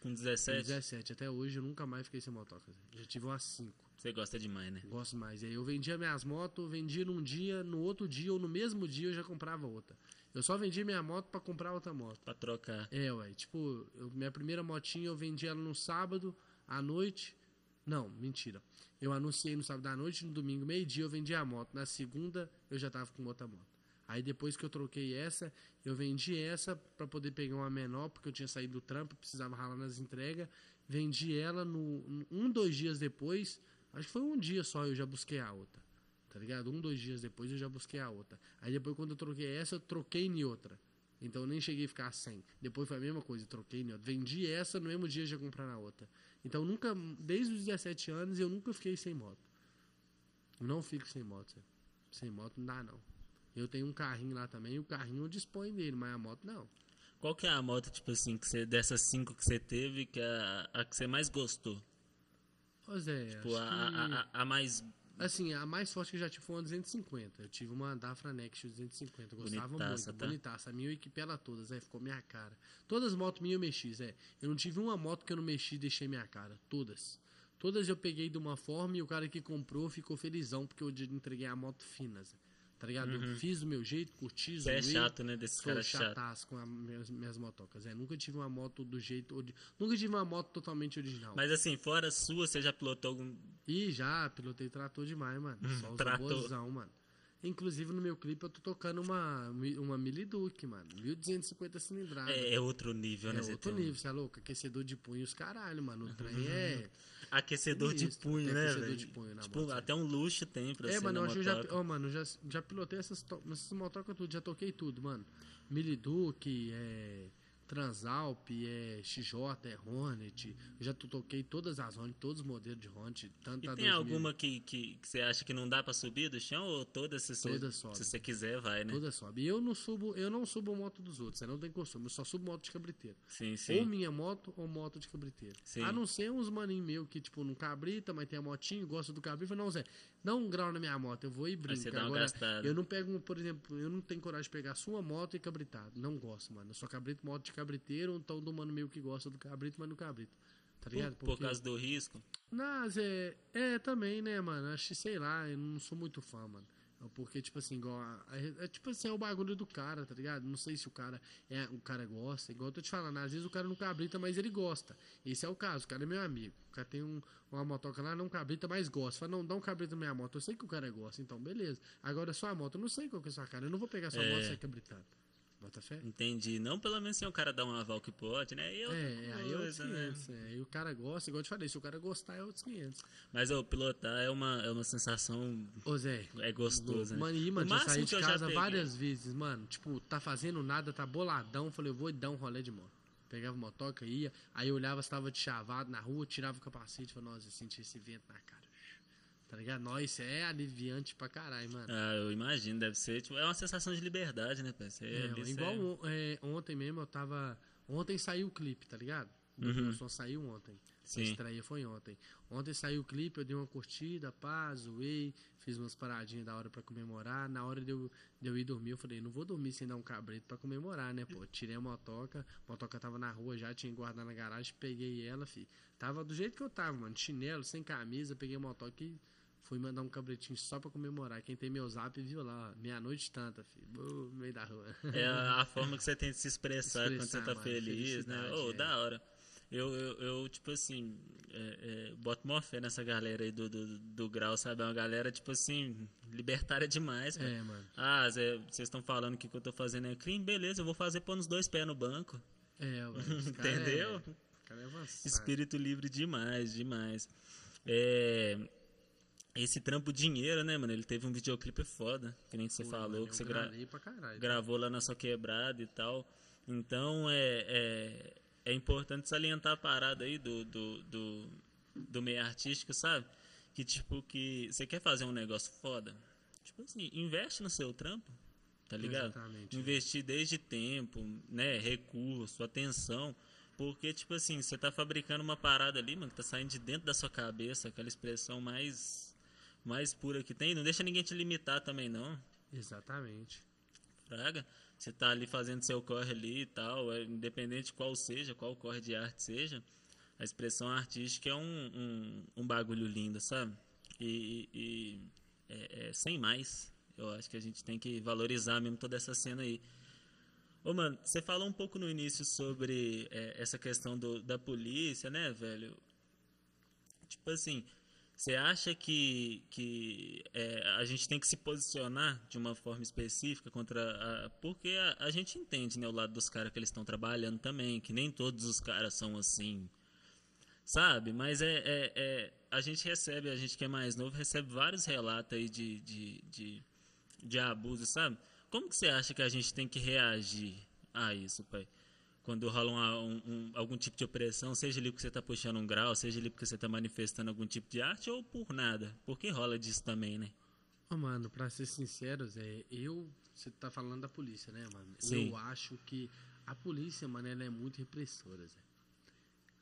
S1: Com
S2: Com
S1: 17,
S2: 17, até hoje eu nunca mais fiquei sem motoca. Já tive umas 5.
S1: você gosta demais, né?
S2: Gosto mais. E aí eu vendia minhas motos, vendia num dia, no outro dia ou no mesmo dia eu já comprava outra. Eu só vendia minha moto pra comprar outra moto.
S1: Pra trocar.
S2: É, ué. Tipo, eu- minha primeira motinha eu vendi ela no sábado à noite. Não, mentira. Eu anunciei no sábado à noite, no domingo, meio-dia, eu vendi a moto. Na segunda, eu já tava com outra moto. Aí depois que eu troquei essa, eu vendi essa pra poder pegar uma menor, porque eu tinha saído do trampo, precisava ralar nas entregas. Vendi ela no, um, dois dias depois. Acho que foi um dia só, eu já busquei a outra. Tá ligado? Um, dois dias depois eu já busquei a outra. Aí depois, quando eu troquei essa, eu troquei em outra. Então eu nem cheguei a ficar sem. Depois foi a mesma coisa, troquei outra. Vendi essa, no mesmo dia já comprar na outra. Então nunca, desde os 17 anos, eu nunca fiquei sem moto. Não fico sem moto. Sem moto não dá, não. Eu tenho um carrinho lá também, o carrinho eu disponho dele, mas a moto não.
S1: Qual que é a moto, tipo assim, que você, dessas cinco que você teve, que é a, que você mais gostou?
S2: Ô Zé,
S1: Tipo, a,
S2: que-
S1: a, a, a mais.
S2: Assim, a mais forte que eu já tive foi uma 250. Eu tive uma Dafra Next 250. Eu gostava
S1: Bonitaça,
S2: muito,
S1: tá?
S2: bonitaça. A minha eu equipei ela todas, é, ficou minha cara. Todas as motos minhas eu mexi, Zé. Eu não tive uma moto que eu não mexi e deixei minha cara. Todas. Todas eu peguei de uma forma e o cara que comprou ficou felizão porque eu entreguei a moto fina, Zé. Tá ligado? Eu fiz do meu jeito, curti,
S1: é
S2: zoei.
S1: chato, né? Desses caras chatos.
S2: chataço com as minhas, minhas motocas. É, nunca tive uma moto do jeito. Nunca tive uma moto totalmente original.
S1: Mas assim, fora sua, você já pilotou algum.
S2: Ih, já, pilotei trator demais, mano. Só os robôzão, mano. Inclusive no meu clipe eu tô tocando uma, uma Mili Duke, mano. 1250 cilindradas.
S1: É, é outro nível, né?
S2: É outro nível, você é louco? Aquecedor de punho, os caralho, mano. O trem é.
S1: Aquecedor de
S2: Sinistro,
S1: punho, né,
S2: aquecedor
S1: velho?
S2: de punho na
S1: Tipo,
S2: moto,
S1: até um luxo tem pra
S2: É,
S1: ser
S2: mano, eu acho que eu já,
S1: motoca.
S2: ó, mano, já, já pilotei essas, essas motocas tudo, já toquei tudo, mano. Mili Duke, é, Transalp, é, XJ, é Hornet. Eu já to- toquei todas as Hornet, todos os modelos de Hornet, tanto
S1: E tem
S2: 2000,
S1: alguma que, que, que você acha que não dá pra subir do chão ou todas se você,
S2: Todas sobe.
S1: se você quiser vai, né?
S2: Todas sobe. E eu não subo, eu não subo moto dos outros, eu não tenho costume, eu só subo moto de cabriteiro.
S1: Sim,
S2: Ou
S1: sim.
S2: minha moto ou moto de cabriteiro.
S1: Sim.
S2: A não ser uns maninhos meus que, tipo, não cabrita, mas tem a motinho, gosta do cabrito. Não, Zé, dá um grau na minha moto, eu vou e brinco.
S1: você dá uma
S2: Agora, eu não pego, por exemplo, eu não tenho coragem de pegar sua moto e cabritado. Não gosto, mano. Eu só cabrito moto de cabriteiro, ou então do mano meu que gosta do cabrito, mas não cabrito. Tá
S1: Por,
S2: ligado?
S1: por causa do risco.
S2: Mas é, é também, né, mano? Acho sei lá, eu não sou muito fã, mano. Porque, tipo assim, igual. a- É, é tipo assim, é o bagulho do cara, tá ligado? Não sei se o cara é o cara gosta. Igual eu tô te falando, às vezes o cara não cabrita, mas ele gosta. Esse é o caso, o cara é meu amigo. O cara tem um, uma motoca lá, não cabrita, mas gosta. Fala, não, dá um cabrito na minha moto. Eu sei que o cara gosta, então beleza. Agora, sua moto, eu não sei qual que é a sua cara. Eu não vou pegar sua
S1: É.
S2: moto sem cabritado. Bota fé?
S1: Entendi. Não pelo menos se o cara dá um aval que pode, né? Eu,
S2: É, aí é outros
S1: coisa, né?
S2: 500. É, e o cara gosta, igual eu te falei, se o cara gostar, é outros 500.
S1: Mas o pilotar é uma, é uma sensação.
S2: Ô, Zé,
S1: É gostoso, né?
S2: Mano, e, mano, já
S1: máximo
S2: saí de
S1: eu
S2: casa várias vezes, mano. Tipo, tá fazendo nada, tá boladão. Falei, eu vou dar um rolê de moto. Pegava motoca, ia. Aí eu olhava se tava de chavado na rua, tirava o capacete. Falei, nossa, eu senti esse vento na cara. Tá ligado? Isso é aliviante pra caralho, mano.
S1: Ah, eu imagino, deve ser. Tipo, é uma sensação de liberdade, né? Você,
S2: É, igual on- é, ontem mesmo eu tava. Ontem saiu o clipe, tá ligado?
S1: Uhum.
S2: Só saiu ontem.
S1: Sim.
S2: A estreia foi ontem. Ontem saiu o clipe, eu dei uma curtida, pá, zoei, fiz umas paradinhas da hora pra comemorar. Na hora de eu, de eu ir dormir, eu falei, não vou dormir sem dar um cabrito pra comemorar, né, pô? Tirei a motoca, a motoca tava na rua já, tinha guardado na garagem, peguei ela, fi. Tava do jeito que eu tava, mano, chinelo, sem camisa, peguei a motoca e fui mandar um cabritinho só pra comemorar. Quem tem meu zap viu lá, meia-noite tanta, fi, no meio da rua.
S1: É a forma que você tem de se expressar, quando você
S2: Expressar,
S1: tá
S2: mano,
S1: feliz, né? Ô,
S2: é.
S1: da hora. Eu, eu, eu, tipo assim, é, é, boto maior fé nessa galera aí do, do, do grau, sabe? É uma galera, tipo assim, libertária demais, cara.
S2: É, mano.
S1: Ah, vocês estão falando que o que eu tô fazendo é crime? Beleza, eu vou fazer pôr nos dois pés no banco.
S2: É, cara
S1: Entendeu?
S2: É, cara é avançado.
S1: Espírito livre demais, demais. É, esse trampo dinheiro, né, mano? Ele teve um videoclipe foda, que nem você
S2: Pô,
S1: falou,
S2: mano,
S1: que você gra-
S2: caralho.
S1: gravou lá na sua quebrada e tal. Então é, é, é importante salientar a parada aí do, do, do, do meio artístico, sabe? Que tipo, que você quer fazer um negócio foda, tipo assim, investe no seu trampo, tá ligado?
S2: Exatamente,
S1: Investir desde tempo, né, recurso, atenção. Porque, tipo assim, você tá fabricando uma parada ali, mano, que tá saindo de dentro da sua cabeça, aquela expressão mais, mais pura que tem. Não deixa ninguém te limitar também, não.
S2: Exatamente.
S1: Fraga. Você tá ali fazendo seu corre ali e tal, é, independente qual seja, qual corre de arte seja, a expressão artística é um, um, um bagulho lindo, sabe? E, e é, é, sem mais, eu acho que a gente tem que valorizar mesmo toda essa cena aí. Ô, mano, você falou um pouco no início sobre é, essa questão do, da polícia, né, velho? Tipo assim, você acha que, que é, a gente tem que se posicionar de uma forma específica contra a. Porque a, a gente entende, né, o lado dos caras que eles estão trabalhando também, que nem todos os caras são assim. Sabe? Mas é, é, é- A gente recebe, a gente que é mais novo, recebe vários relatos aí de, de, de, de abuso, sabe? Como que você acha que a gente tem que reagir a isso, pai? Quando rola uma- um- um- algum tipo de opressão, seja ali porque você está puxando um grau, seja ali porque você está manifestando algum tipo de arte, ou por nada. Porque rola disso também, né?
S2: Ô, mano, pra ser sincero, Zé, eu. Você tá falando da polícia, né, mano?
S1: Sim.
S2: Eu acho que a polícia, mano, ela é muito repressora, Zé.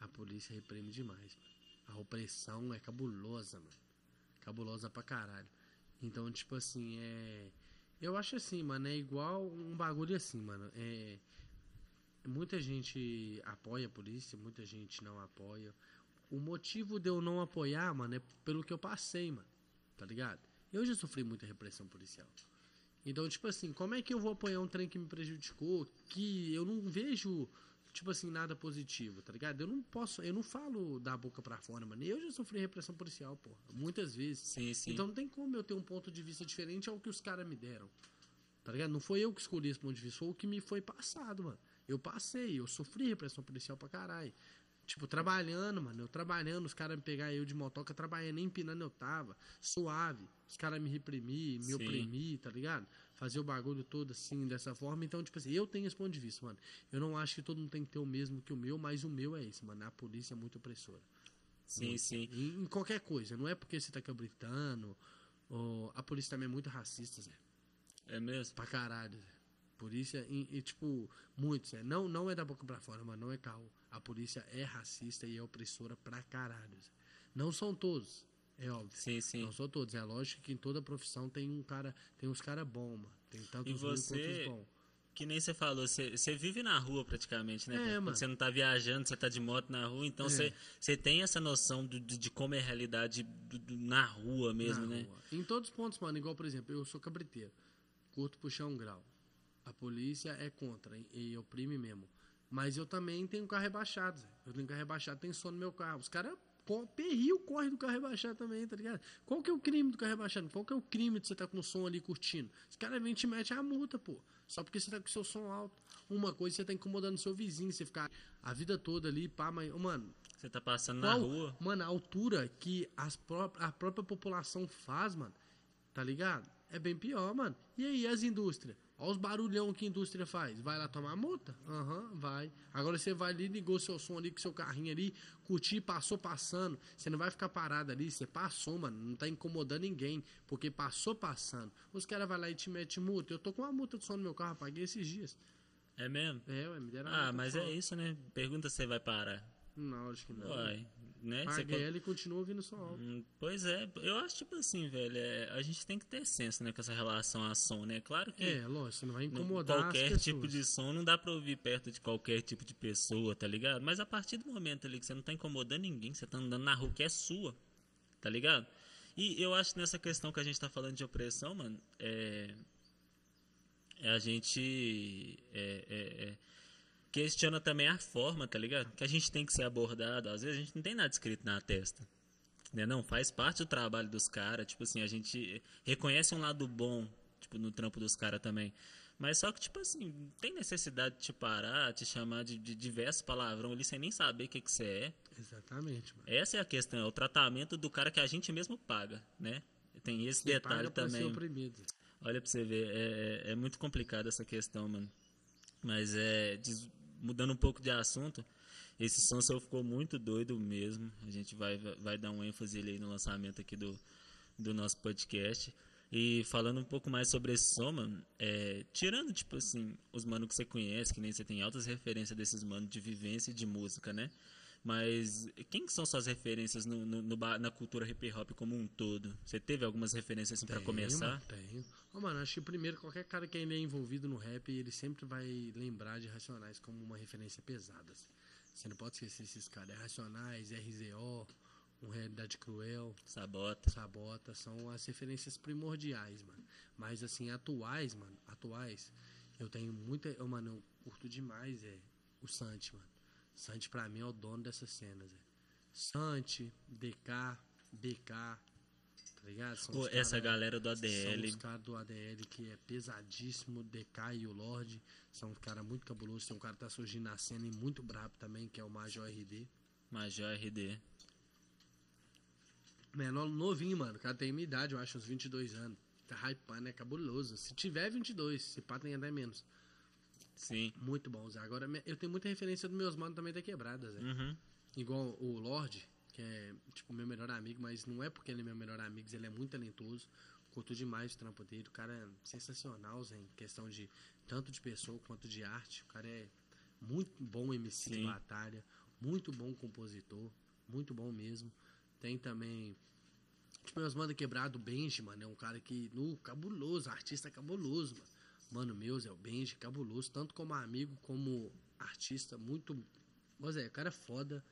S2: A polícia reprime demais, mano. A opressão é cabulosa, mano. Cabulosa pra caralho. Então, tipo assim, é. Eu acho assim, mano, é igual um bagulho assim, mano. É. Muita gente apoia a polícia, muita gente não apoia. O motivo de eu não apoiar, mano, é pelo que eu passei, mano. Tá ligado? Eu já sofri muita repressão policial. Então, tipo assim, como é que eu vou apoiar um trem que me prejudicou, que eu não vejo, tipo assim, nada positivo, tá ligado? Eu não posso, eu não falo da boca pra fora, mano. Eu já sofri repressão policial, pô, muitas vezes.
S1: Sim, sim.
S2: Então não tem como eu ter um ponto de vista diferente ao que os caras me deram. Tá ligado? Não foi eu que escolhi esse ponto de vista, foi o que me foi passado, mano. Eu passei, eu sofri repressão policial pra caralho. Tipo, trabalhando, mano. Eu trabalhando, os caras me pegar eu de motoca, trabalhando, nem empinando eu tava. Suave. Os caras me reprimir, me
S1: Sim.
S2: oprimir, tá ligado? Fazer o bagulho todo assim, dessa forma. Então, tipo assim, eu tenho esse ponto de vista, mano. Eu não acho que todo mundo tem que ter o mesmo que o meu, mas o meu é esse, mano. A polícia é muito opressora.
S1: Sim, sim.
S2: Em, em qualquer coisa. Não é porque você tá cabritando. Ou... A polícia também é muito racista, Zé.
S1: É mesmo?
S2: Pra caralho, Zé. Polícia, e, e, tipo, muitos, Zé. Não, não é da boca pra fora, mas não é caô. A polícia é racista e é opressora pra caralho. Não são todos, é óbvio.
S1: Sim, sim.
S2: Não são todos. É lógico que em toda profissão tem um cara, tem uns caras bons, mano. Tem tanto
S1: E você-
S2: bons.
S1: Que nem você falou, você, você vive na rua praticamente, né?
S2: É,
S1: Quando
S2: mano.
S1: você não tá viajando, você tá de moto na rua, então
S2: É.
S1: você, você tem essa noção do- de, de como é a realidade do- do- na rua mesmo,
S2: Na
S1: né?
S2: rua. Em todos os pontos, mano. Igual, por exemplo, eu sou cabriteiro. Curto puxar um grau. A polícia é contra e, oprime mesmo. Mas eu também tenho carro rebaixado. Zé. Eu tenho carro rebaixado, tem som no meu carro. Os caras perriam corre do carro rebaixado também, tá ligado? Qual que é o crime do carro rebaixado? Qual que é o crime de você estar com o som ali curtindo? Os caras vêm te metem a multa, pô. Só porque você tá com o seu som alto. Uma coisa você tá incomodando seu vizinho, você ficar a vida toda ali, pá, mas, mano,
S1: Você tá passando na
S2: qual-
S1: rua.
S2: Mano, a altura que as pró a própria população faz, mano, tá ligado? É bem pior, mano. E aí, as indústrias? Olha os barulhão que a indústria faz. Vai lá tomar multa? Aham, vai. Agora você vai ali, ligou seu som ali com seu carrinho ali, curtir, passou passando. Você não vai ficar parado ali, você passou, mano. Não tá incomodando ninguém, porque passou passando. Os caras vão lá e te metem multa. Eu tô com uma multa de som no meu carro, paguei esses dias.
S1: É mesmo?
S2: É, ué, me deram
S1: Ah, mas é isso, né? Pergunta se você vai parar.
S2: Não, acho que não.
S1: Uai, né? Você
S2: Paguei
S1: co-
S2: ela e continua ouvindo som alto.
S1: Hum, Pois é, eu acho tipo assim, velho, é, a gente tem que ter senso, né, com essa relação a som, né? Claro que
S2: É, lógico, você não vai incomodar
S1: qualquer tipo de som não dá pra ouvir perto de qualquer tipo de pessoa, tá ligado? Mas a partir do momento ali que você não tá incomodando ninguém, você tá andando na rua que é sua, tá ligado? E eu acho que nessa questão que a gente tá falando de opressão, mano, é. é a gente. É, é, é, questiona também a forma, tá ligado? Que a gente tem que ser abordado. Às vezes a gente não tem nada escrito na testa. Né? Não, faz parte do trabalho dos caras. Tipo assim, a gente reconhece um lado bom, tipo, no trampo dos caras também. Mas só que, tipo assim, tem necessidade de te parar, te chamar de, de diversos palavrão ali sem nem saber o que, que você é.
S2: Exatamente, mano.
S1: Essa é a questão, é o tratamento do cara que a gente mesmo paga, né? Tem esse
S2: Você
S1: detalhe
S2: paga pra ser
S1: também.
S2: oprimido.
S1: Olha pra você ver, é, é muito complicado essa questão, mano. Mas é. Mudando um pouco de assunto, esse som seu ficou muito doido mesmo. A gente vai, vai dar um ênfase aí no lançamento aqui do, do nosso podcast. E falando um pouco mais sobre esse som, é, tirando, tipo assim, os manos que você conhece, que nem você tem altas referências desses manos de vivência e de música, né? Mas quem que são suas referências no, no- no na cultura hip hop como um todo? Você teve algumas referências assim, pra
S2: Tenho,
S1: começar?
S2: Tenho. Ô, mano, acho que primeiro qualquer cara que ainda é envolvido no rap, ele sempre vai lembrar de Racionais como uma referência pesada. assim. Você não pode esquecer esses caras. É Racionais, RZO, um Realidade Cruel,
S1: Sabota.
S2: Sabota, são as referências primordiais, mano. Mas assim, atuais, mano, atuais, eu tenho muita. Eu, mano, eu curto demais, é o Santi, mano. Santi pra mim é o dono dessas cenas, é. Santi, DK, BK, tá ligado? São
S1: Pô, essa
S2: cara-
S1: galera do
S2: São
S1: ADL.
S2: os caras do ADL que é pesadíssimo, DK e o Lorde. São uns caras muito cabulosos. Tem um cara que tá surgindo na cena e muito brabo também, que é o Major RD.
S1: Major RD.
S2: Menor novinho, mano. O cara tem minha idade, eu acho, uns 22 anos. Tá hypando, é cabuloso. Se tiver 22, se pá tem até menos.
S1: Sim.
S2: Muito bom, Zé. Agora, eu tenho muita referência dos meus manos também da quebrada, Zé.
S1: Uhum.
S2: Igual o Lorde, que é, tipo, meu melhor amigo, mas não é porque ele é meu melhor amigo, ele é muito talentoso. Curto demais o trampo dele. O cara é sensacional, Zé, em questão de tanto de pessoa quanto de arte. O cara é muito bom MC de
S1: Sim.
S2: batalha, muito bom compositor, muito bom mesmo. Tem também Tipo, meus mano quebrado, o Benji, mano, é um cara que, no, cabuloso, artista cabuloso, mano. Mano, meus é o Benji, cabuloso, tanto como amigo, como artista, muito. Mas é, o cara é foda.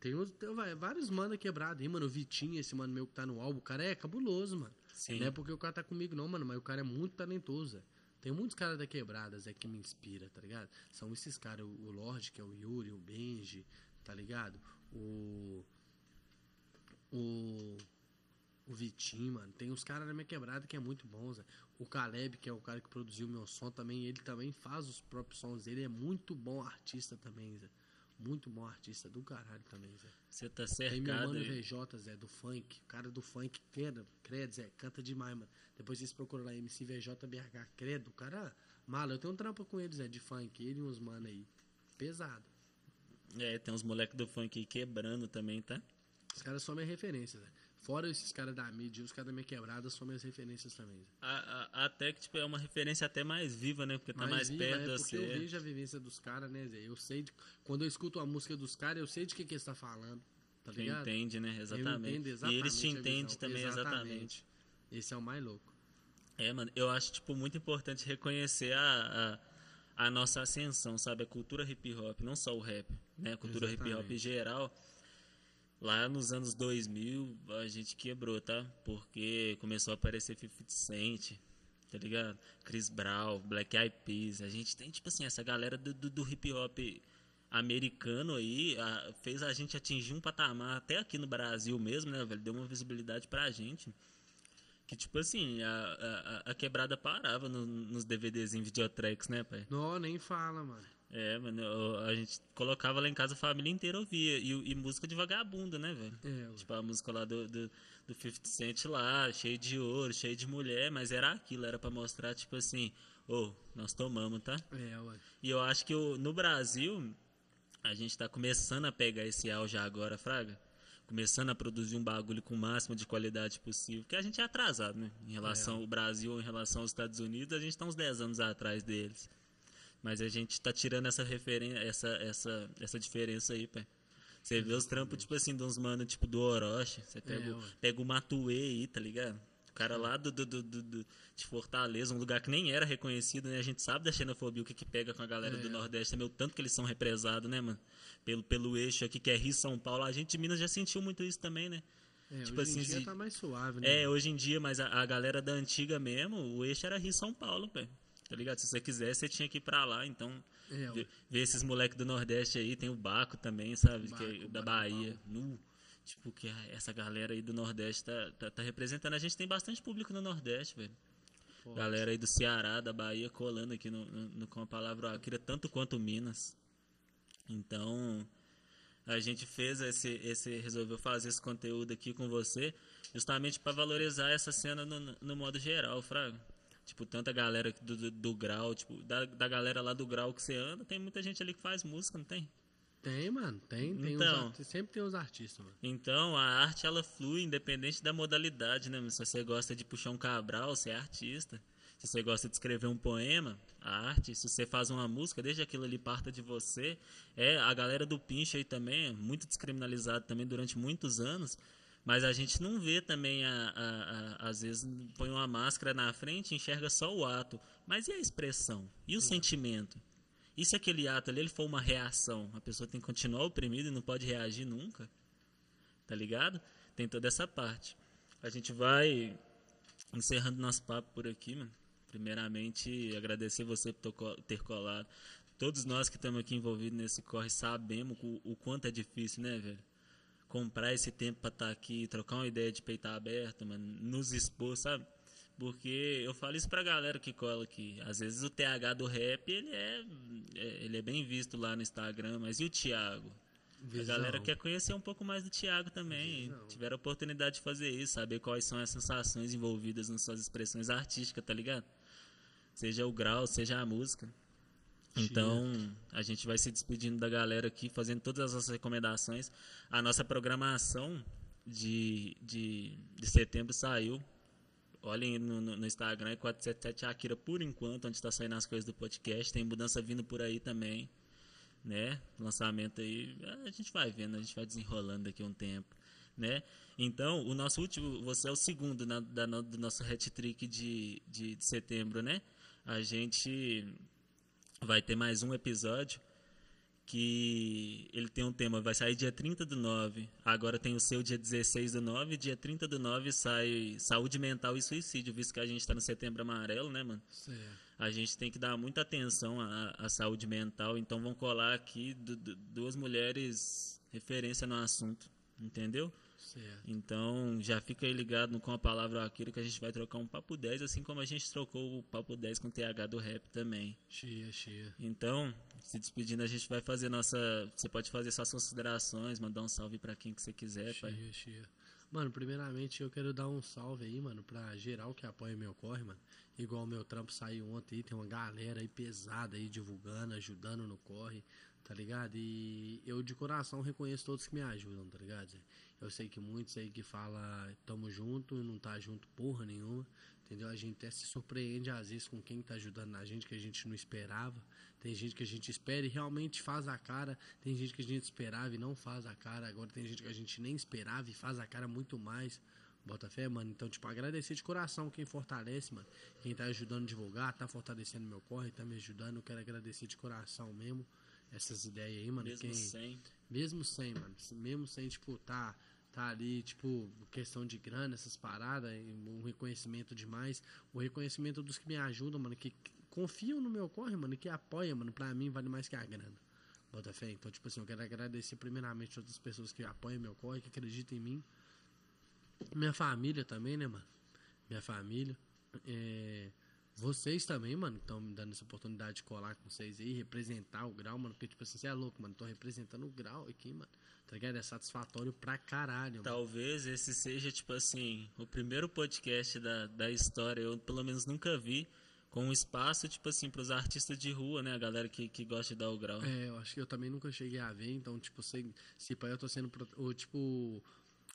S2: Tem, uns, tem vários mano quebrado aí, mano. O Vitinho, esse mano meu que tá no álbum, o cara é cabuloso, mano.
S1: Sim.
S2: Não é porque o cara tá comigo, não, mano, mas o cara é muito talentoso, Zé. Tem muitos caras da quebradas é que me inspira, tá ligado? São esses caras, o, o Lorde, que é o Yuri, o Benji, tá ligado? O. O. O Vitinho, mano. Tem uns caras na minha quebrada que é muito bons. Zé. O Caleb, que é o cara que produziu o meu som também, ele também faz os próprios sons dele. É muito bom artista também, Zé. Muito bom artista do caralho também, Zé.
S1: Você tá
S2: Tem meu mano
S1: aí.
S2: VJ, Zé, do funk. O cara do funk, credo, credo, Zé, canta demais, mano. Depois vocês procuram lá, MC VJ BH, credo. O cara, mala, eu tenho um trampo com ele, Zé, de funk. Ele e uns mano aí. Pesado.
S1: É, tem uns moleques do funk aí quebrando também, tá?
S2: Os caras são minha referência, Zé. Fora esses caras da mídia, os caras da minha quebrada são minhas referências também.
S1: A- a- até que tipo, é uma referência até mais viva, né? Porque tá mais,
S2: viva,
S1: perto
S2: é porque eu vejo a vivência dos caras, né, Zé? Eu sei, de, quando eu escuto a música dos caras, eu sei de que que eles tá falando, tá ligado?
S1: entende, né? Exatamente.
S2: entendo
S1: E
S2: exatamente
S1: eles te entendem também, exatamente.
S2: Esse é o mais louco.
S1: É, mano, eu acho, tipo, muito importante reconhecer a, a, a nossa ascensão, sabe? A cultura hip hop, não só o rap, né? A cultura hip hop em
S2: Exatamente.
S1: geral. Lá nos anos 2000, a gente quebrou, tá? Porque começou a aparecer 50 Cent, tá ligado? Chris Brown, Black Eyed Peas. A gente tem, tipo assim, essa galera do, do, do hip hop americano aí a- fez a gente atingir um patamar, até aqui no Brasil mesmo, né, velho? Deu uma visibilidade pra gente. Que, tipo assim, a, a, a quebrada parava no- nos DVDs em videotracks, né, pai?
S2: Não, nem fala, mano.
S1: É, mano, eu- a gente colocava lá em casa, a família inteira ouvia. E, e música de vagabundo, né, velho?
S2: É.
S1: Tipo, a música lá do, do, do 50 Cent lá, cheio de ouro, cheio de mulher, mas era aquilo, era pra mostrar, tipo assim, ô, nós tomamos, tá?
S2: É, ué.
S1: E eu acho que no Brasil, a gente tá começando a pegar esse auge agora, Fraga. Começando a produzir um bagulho com o máximo de qualidade possível. Porque a gente é atrasado, né? Em relação ao Brasil, em relação aos Estados Unidos, a gente tá uns 10 anos atrás deles. Mas a gente tá tirando essa referência, essa, essa, essa diferença aí, pai. Você vê os trampos, tipo assim, de uns mano, tipo, do Orochi. Você pega,
S2: É,
S1: o- pega o Matuê aí, tá ligado? O cara lá do, do, do, do- do- de Fortaleza, um lugar que nem era reconhecido, né? A gente sabe da xenofobia, o que que pega com a galera do
S2: É.
S1: Nordeste também, o tanto que eles são represados, né, mano? Pelo, pelo eixo aqui, que é Rio São Paulo. A gente de Minas já sentiu muito isso também, né?
S2: É,
S1: Tipo
S2: hoje
S1: assim,
S2: em dia
S1: se-
S2: tá mais suave, né?
S1: É, hoje em dia, mas a, a galera da antiga mesmo, o eixo era Rio São Paulo, velho. Tá ligado? Se você quiser, você tinha que ir pra lá. Então,
S2: É,
S1: ver, ver esses moleques do Nordeste aí, tem o Baco também, sabe?
S2: Baco,
S1: que é da
S2: Baco,
S1: Bahia. Nu. Tipo, que a- essa galera aí do Nordeste tá, tá, tá representando. A gente tem bastante público no Nordeste, velho.
S2: Forte.
S1: Galera aí do Ceará, da Bahia, colando aqui no, no- no- com a palavra Akira, tanto quanto Minas. Então, a gente fez esse, esse resolveu fazer esse conteúdo aqui com você, justamente para valorizar essa cena no, no modo geral, Fraga. Tipo, tanta galera do, do, do grau, tipo, da, da galera lá do grau que você anda, tem muita gente ali que faz música, não tem?
S2: Tem, mano. Tem, tem
S1: Então.
S2: os arti- Sempre tem os artistas, mano.
S1: Então, a arte ela flui independente da modalidade, né? Se você gosta de puxar um cabral, você é artista. Se você gosta de escrever um poema, a arte. Se você faz uma música, desde aquilo ali parta de você. É, a galera do Pinche aí também é muito descriminalizado também durante muitos anos. Mas a gente não vê também, a, a- a- às vezes, põe uma máscara na frente e enxerga só o ato. Mas e a expressão? E o sentimento? E se aquele ato ali ele for uma reação? A pessoa tem que continuar oprimida e não pode reagir nunca? Tá ligado? Tem toda essa parte. A gente vai encerrando nosso papo por aqui, mano. Primeiramente, agradecer você por ter colado. Todos nós que estamos aqui envolvidos nesse corre sabemos o, o quanto é difícil, né, velho? Comprar esse tempo pra estar aqui, trocar uma ideia de peito aberto, mano, nos expor, sabe? Porque eu falo isso pra galera que cola aqui. Às vezes o TH do rap, ele é, é- ele é bem visto lá no Instagram, mas e o Thiago? A
S2: Visão.
S1: galera quer conhecer um pouco mais do Thiago também.
S2: Visão.
S1: Tiveram a oportunidade de fazer isso, saber quais são as sensações envolvidas nas suas expressões artísticas, tá ligado? Seja o grau, seja a música. Então, a gente vai se despedindo da galera aqui, fazendo todas as recomendações. A nossa programação de, de, de setembro saiu. Olhem no, no, no Instagram, é 477 Akira por enquanto, onde está saindo as coisas do podcast. Tem mudança vindo por aí também né? Lançamento aí, a gente vai vendo, a gente vai desenrolando daqui a um tempo, né? Então, o nosso último, você é o segundo na, da, do nosso hat-trick de, de, de setembro, né? A gente vai ter mais um episódio que ele tem um tema, vai sair dia 30 do 9, agora tem o seu dia 16 do 9, dia 30 do 9 sai saúde mental e suicídio, visto que a gente tá no setembro amarelo, né, mano?
S2: Certo.
S1: a gente tem que dar muita atenção à, à saúde mental. Então, vão colar aqui du- du- duas mulheres referência no assunto, entendeu?
S2: Certo.
S1: Então, já fica aí ligado com a palavra Akira que a gente vai trocar um papo 10, assim como a gente trocou o papo 10 com o TH do rap também.
S2: Chia, chia.
S1: Então, se despedindo, a gente vai fazer nossa. Você pode fazer suas considerações, mandar um salve pra quem que você quiser, pai.
S2: Chia, chia. Mano, primeiramente eu quero dar um salve aí, mano, pra geral que apoia meu corre, mano. Igual meu trampo saiu ontem aí, tem uma galera aí pesada aí divulgando, ajudando no corre, tá ligado? E eu de coração reconheço todos que me ajudam, tá ligado? Eu sei que muitos aí que fala tamo junto e não tá junto porra nenhuma, entendeu? A gente até se surpreende às vezes com quem tá ajudando a gente que a gente não esperava. Tem gente que a gente espera e realmente faz a cara. Tem gente que a gente esperava e não faz a cara. Agora tem gente que a gente nem esperava e faz a cara muito mais. Bota fé, mano. Então, tipo, agradecer de coração quem fortalece, mano. Quem tá ajudando a divulgar, tá fortalecendo meu corre, tá me ajudando. Eu quero agradecer de coração mesmo essas ideias aí, mano.
S1: Mesmo
S2: quem,
S1: sem.
S2: mesmo sem, mano. Mesmo sem, tipo, tá, tá ali, tipo, questão de grana, essas paradas, um reconhecimento demais. O reconhecimento dos que me ajudam, mano, que confiam no meu corre, mano, e que apoiam, mano, pra mim vale mais que a grana. Bota fé? Então, tipo assim, eu quero agradecer primeiramente todas as pessoas que apoiam meu corre, que acreditam em mim. Minha família também, né, mano? Minha família. É, Vocês também, mano, que estão me dando essa oportunidade de colar com vocês aí, representar o grau, mano. Porque, tipo assim, você é louco, mano. Tô representando o grau aqui, mano. Tá ligado? É satisfatório pra caralho, mano.
S1: Talvez esse seja, tipo assim, o primeiro podcast da, da história. Eu, pelo menos, nunca vi com um espaço, tipo assim, pros artistas de rua, né? A galera que, que gosta de dar o grau.
S2: É, eu acho que eu também nunca cheguei a ver, então, tipo, sei, se pá, eu tô sendo, pro- o, tipo,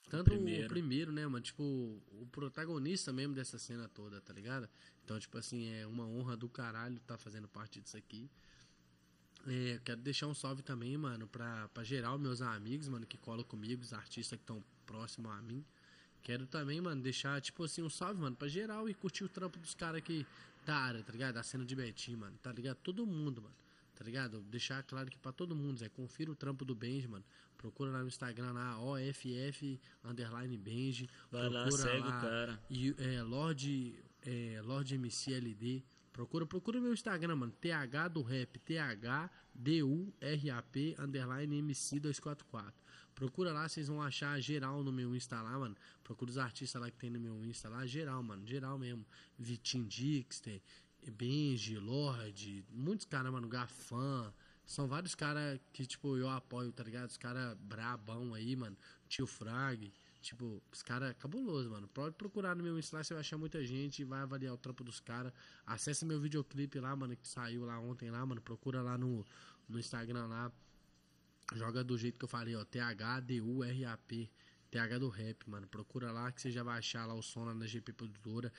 S2: tanto o primeiro.
S1: primeiro.
S2: né, mano, tipo, o protagonista mesmo dessa cena toda, tá ligado? Então, tipo assim, é uma honra do caralho tá fazendo parte disso aqui. É, quero deixar um salve também, mano, pra, pra geral meus amigos, mano, que colam comigo, os artistas que estão próximos a mim. Quero também, mano, deixar, tipo assim, um salve, mano, pra geral e curtir o trampo dos caras que da área, tá ligado? Da cena de Betim, mano, tá ligado? Todo mundo, mano, tá ligado? Deixar claro que pra todo mundo, Zé, confira o trampo do Benji, mano. Procura lá no Instagram, lá, OFF, underline Benji.
S1: Vai lá,
S2: Procura
S1: segue o cara.
S2: E, é, Lorde, é, Lorde MCLD. Procura, procura meu Instagram, mano. TH do rap, THDURAP, underline MC244. Procura lá, vocês vão achar geral no meu Insta lá, mano. Procura os artistas lá que tem no meu Insta lá, geral, mano. Geral mesmo. Vitinho Dixter, Benji, Lorde, muitos caras, mano, Gafan. São vários caras que, tipo, eu apoio, tá ligado? Os caras brabão aí, mano. Tio Frag. Tipo, os caras cabuloso, mano. Pode procurar no meu Insta, lá, você vai achar muita gente, vai avaliar o trampo dos caras. Acesse meu videoclipe lá, mano, que saiu lá ontem lá, mano. Procura lá no, no Instagram lá. Joga do jeito que eu falei, ó. T-H-D-U-R-A-P. TH do rap, mano. Procura lá que você já vai achar lá o som lá na GP Produtora.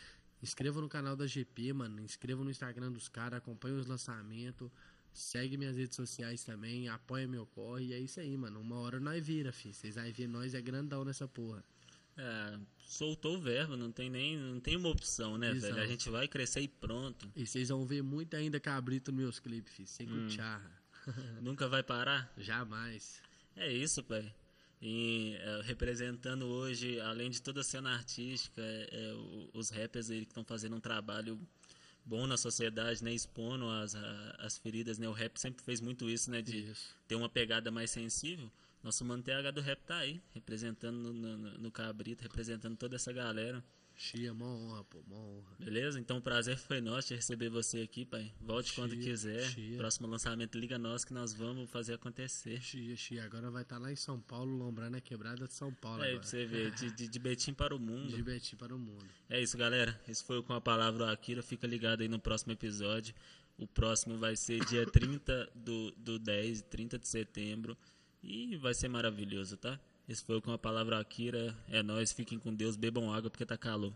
S2: Inscreva no canal da GP, mano. Inscreva no Instagram dos caras. Acompanhe os lançamentos. Segue minhas redes sociais também. Apoia meu corre. E é isso aí, mano. Uma hora nós vira, fi. Vocês vão ver nós é grandão nessa porra.
S1: É, soltou o verbo, não tem nem não tem uma opção, né,
S2: Visão.
S1: velho? A gente vai crescer e pronto.
S2: E vocês vão ver muito ainda cabrito nos meus clipes, fi. Sem cucharra.
S1: Nunca vai parar.
S2: Jamais.
S1: É isso, pai. E é, representando hoje, além de toda a cena artística, é, é, os rappers aí que estão fazendo um trabalho bom na sociedade, né? Expondo as, a- as feridas, né? O rap sempre fez muito isso, né? De
S2: Isso.
S1: ter uma pegada mais sensível. Nosso mano TH do rap tá aí, representando no, no, no Cabrito, representando toda essa galera.
S2: Chia, mó honra, pô, mó honra.
S1: Beleza? Então o prazer foi nosso de receber você aqui, pai. Volte quando quiser.
S2: chia.
S1: Próximo lançamento, liga nós que nós vamos fazer acontecer.
S2: Chia, chia. Agora vai estar lá em São Paulo, lombrando a quebrada de São Paulo.
S1: É,
S2: agora.
S1: pra você ver, de, de, de Betim para o mundo.
S2: De Betim para o mundo.
S1: É isso, galera. Esse foi o Com a Palavra Akira. Fica ligado aí no próximo episódio. O próximo vai ser dia 30 do, do 10, 30 de setembro. E vai ser maravilhoso, tá? Esse foi Com a Palavra Akira. É nóis. Fiquem com Deus. Bebam água porque tá calor.